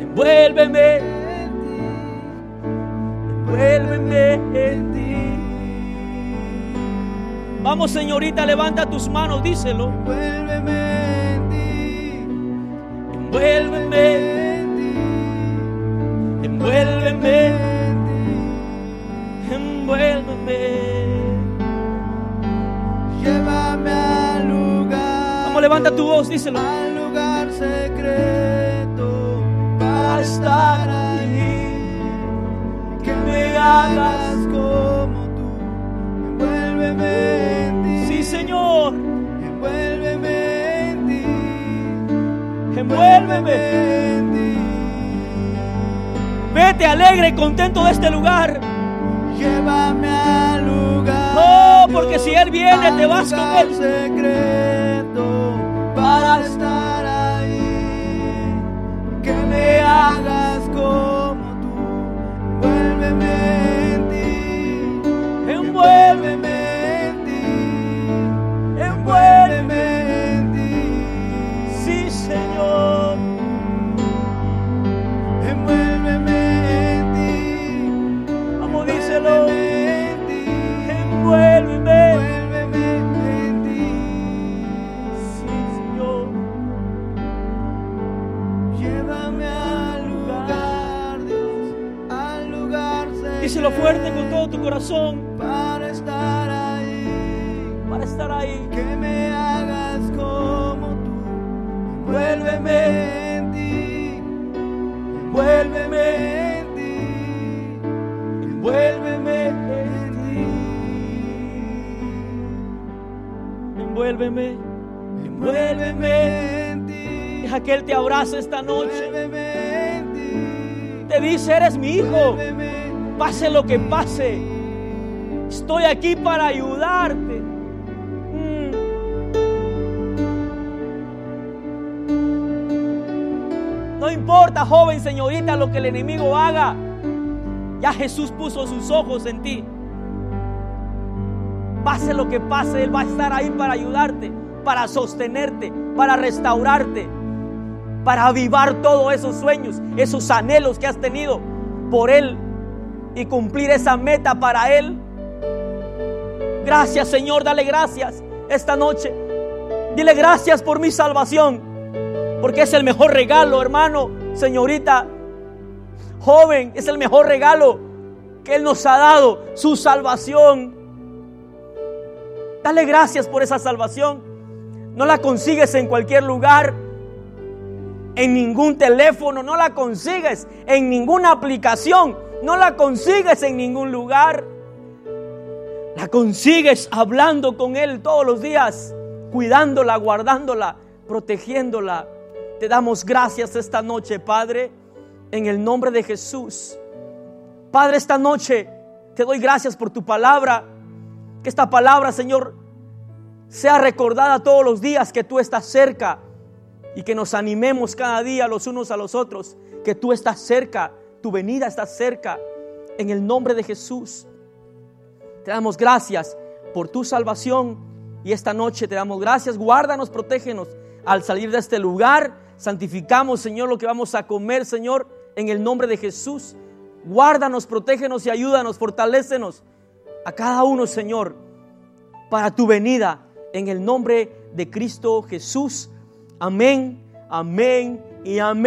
Envuélveme, envuélveme en ti. Vamos, señorita, levanta tus manos, díselo. Envuélveme en ti. Envuélveme envuélveme, envuélveme. Llévame al lugar. Vamos, levanta tu voz, díselo. Al lugar secreto para estar ahí. Que me hagas como tú. Envuélveme en ti. Sí, Señor. Envuélveme en ti. Envuélveme. en ti. Vete alegre y contento de este lugar. Llévame al lugar. Oh, porque si Él viene, te vas con Él. secreto para estar ahí. Que me hagas como tú. Envuélveme en ti. Envuélveme Díselo fuerte con todo tu corazón para estar ahí, para estar ahí. que me hagas como tú. Envuélveme en ti, envuélveme en ti, envuélveme en ti, Envuélveme. envuélveme en ti, Deja que Él te abrace esta noche. Te dice, eres mi hijo. Pase lo que pase. Estoy aquí para ayudarte. Mm. No importa, joven, señorita, lo que el enemigo haga. Ya Jesús puso sus ojos en ti. Pase lo que pase, Él va a estar ahí para ayudarte, para sostenerte, para restaurarte, para avivar todos esos sueños, esos anhelos que has tenido por Él y cumplir esa meta para Él. Gracias Señor, dale gracias esta noche. Dile gracias por mi salvación, porque es el mejor regalo, hermano, señorita, joven, es el mejor regalo que Él nos ha dado, su salvación. Dale gracias por esa salvación. No la consigues en cualquier lugar, en ningún teléfono, no la consigues en ninguna aplicación, no la consigues en ningún lugar. La consigues hablando con Él todos los días, cuidándola, guardándola, protegiéndola. Te damos gracias esta noche, Padre, en el nombre de Jesús. Padre, esta noche te doy gracias por tu palabra. Que esta palabra, Señor, sea recordada todos los días que tú estás cerca y que nos animemos cada día los unos a los otros, que tú estás cerca, tu venida está cerca, en el nombre de Jesús. Te damos gracias por tu salvación y esta noche te damos gracias. Guárdanos, protégenos al salir de este lugar. Santificamos, Señor, lo que vamos a comer, Señor, en el nombre de Jesús. Guárdanos, protégenos y ayúdanos, fortalécenos a cada uno, Señor, para tu venida en el nombre de Cristo Jesús. Amén, amén y amén.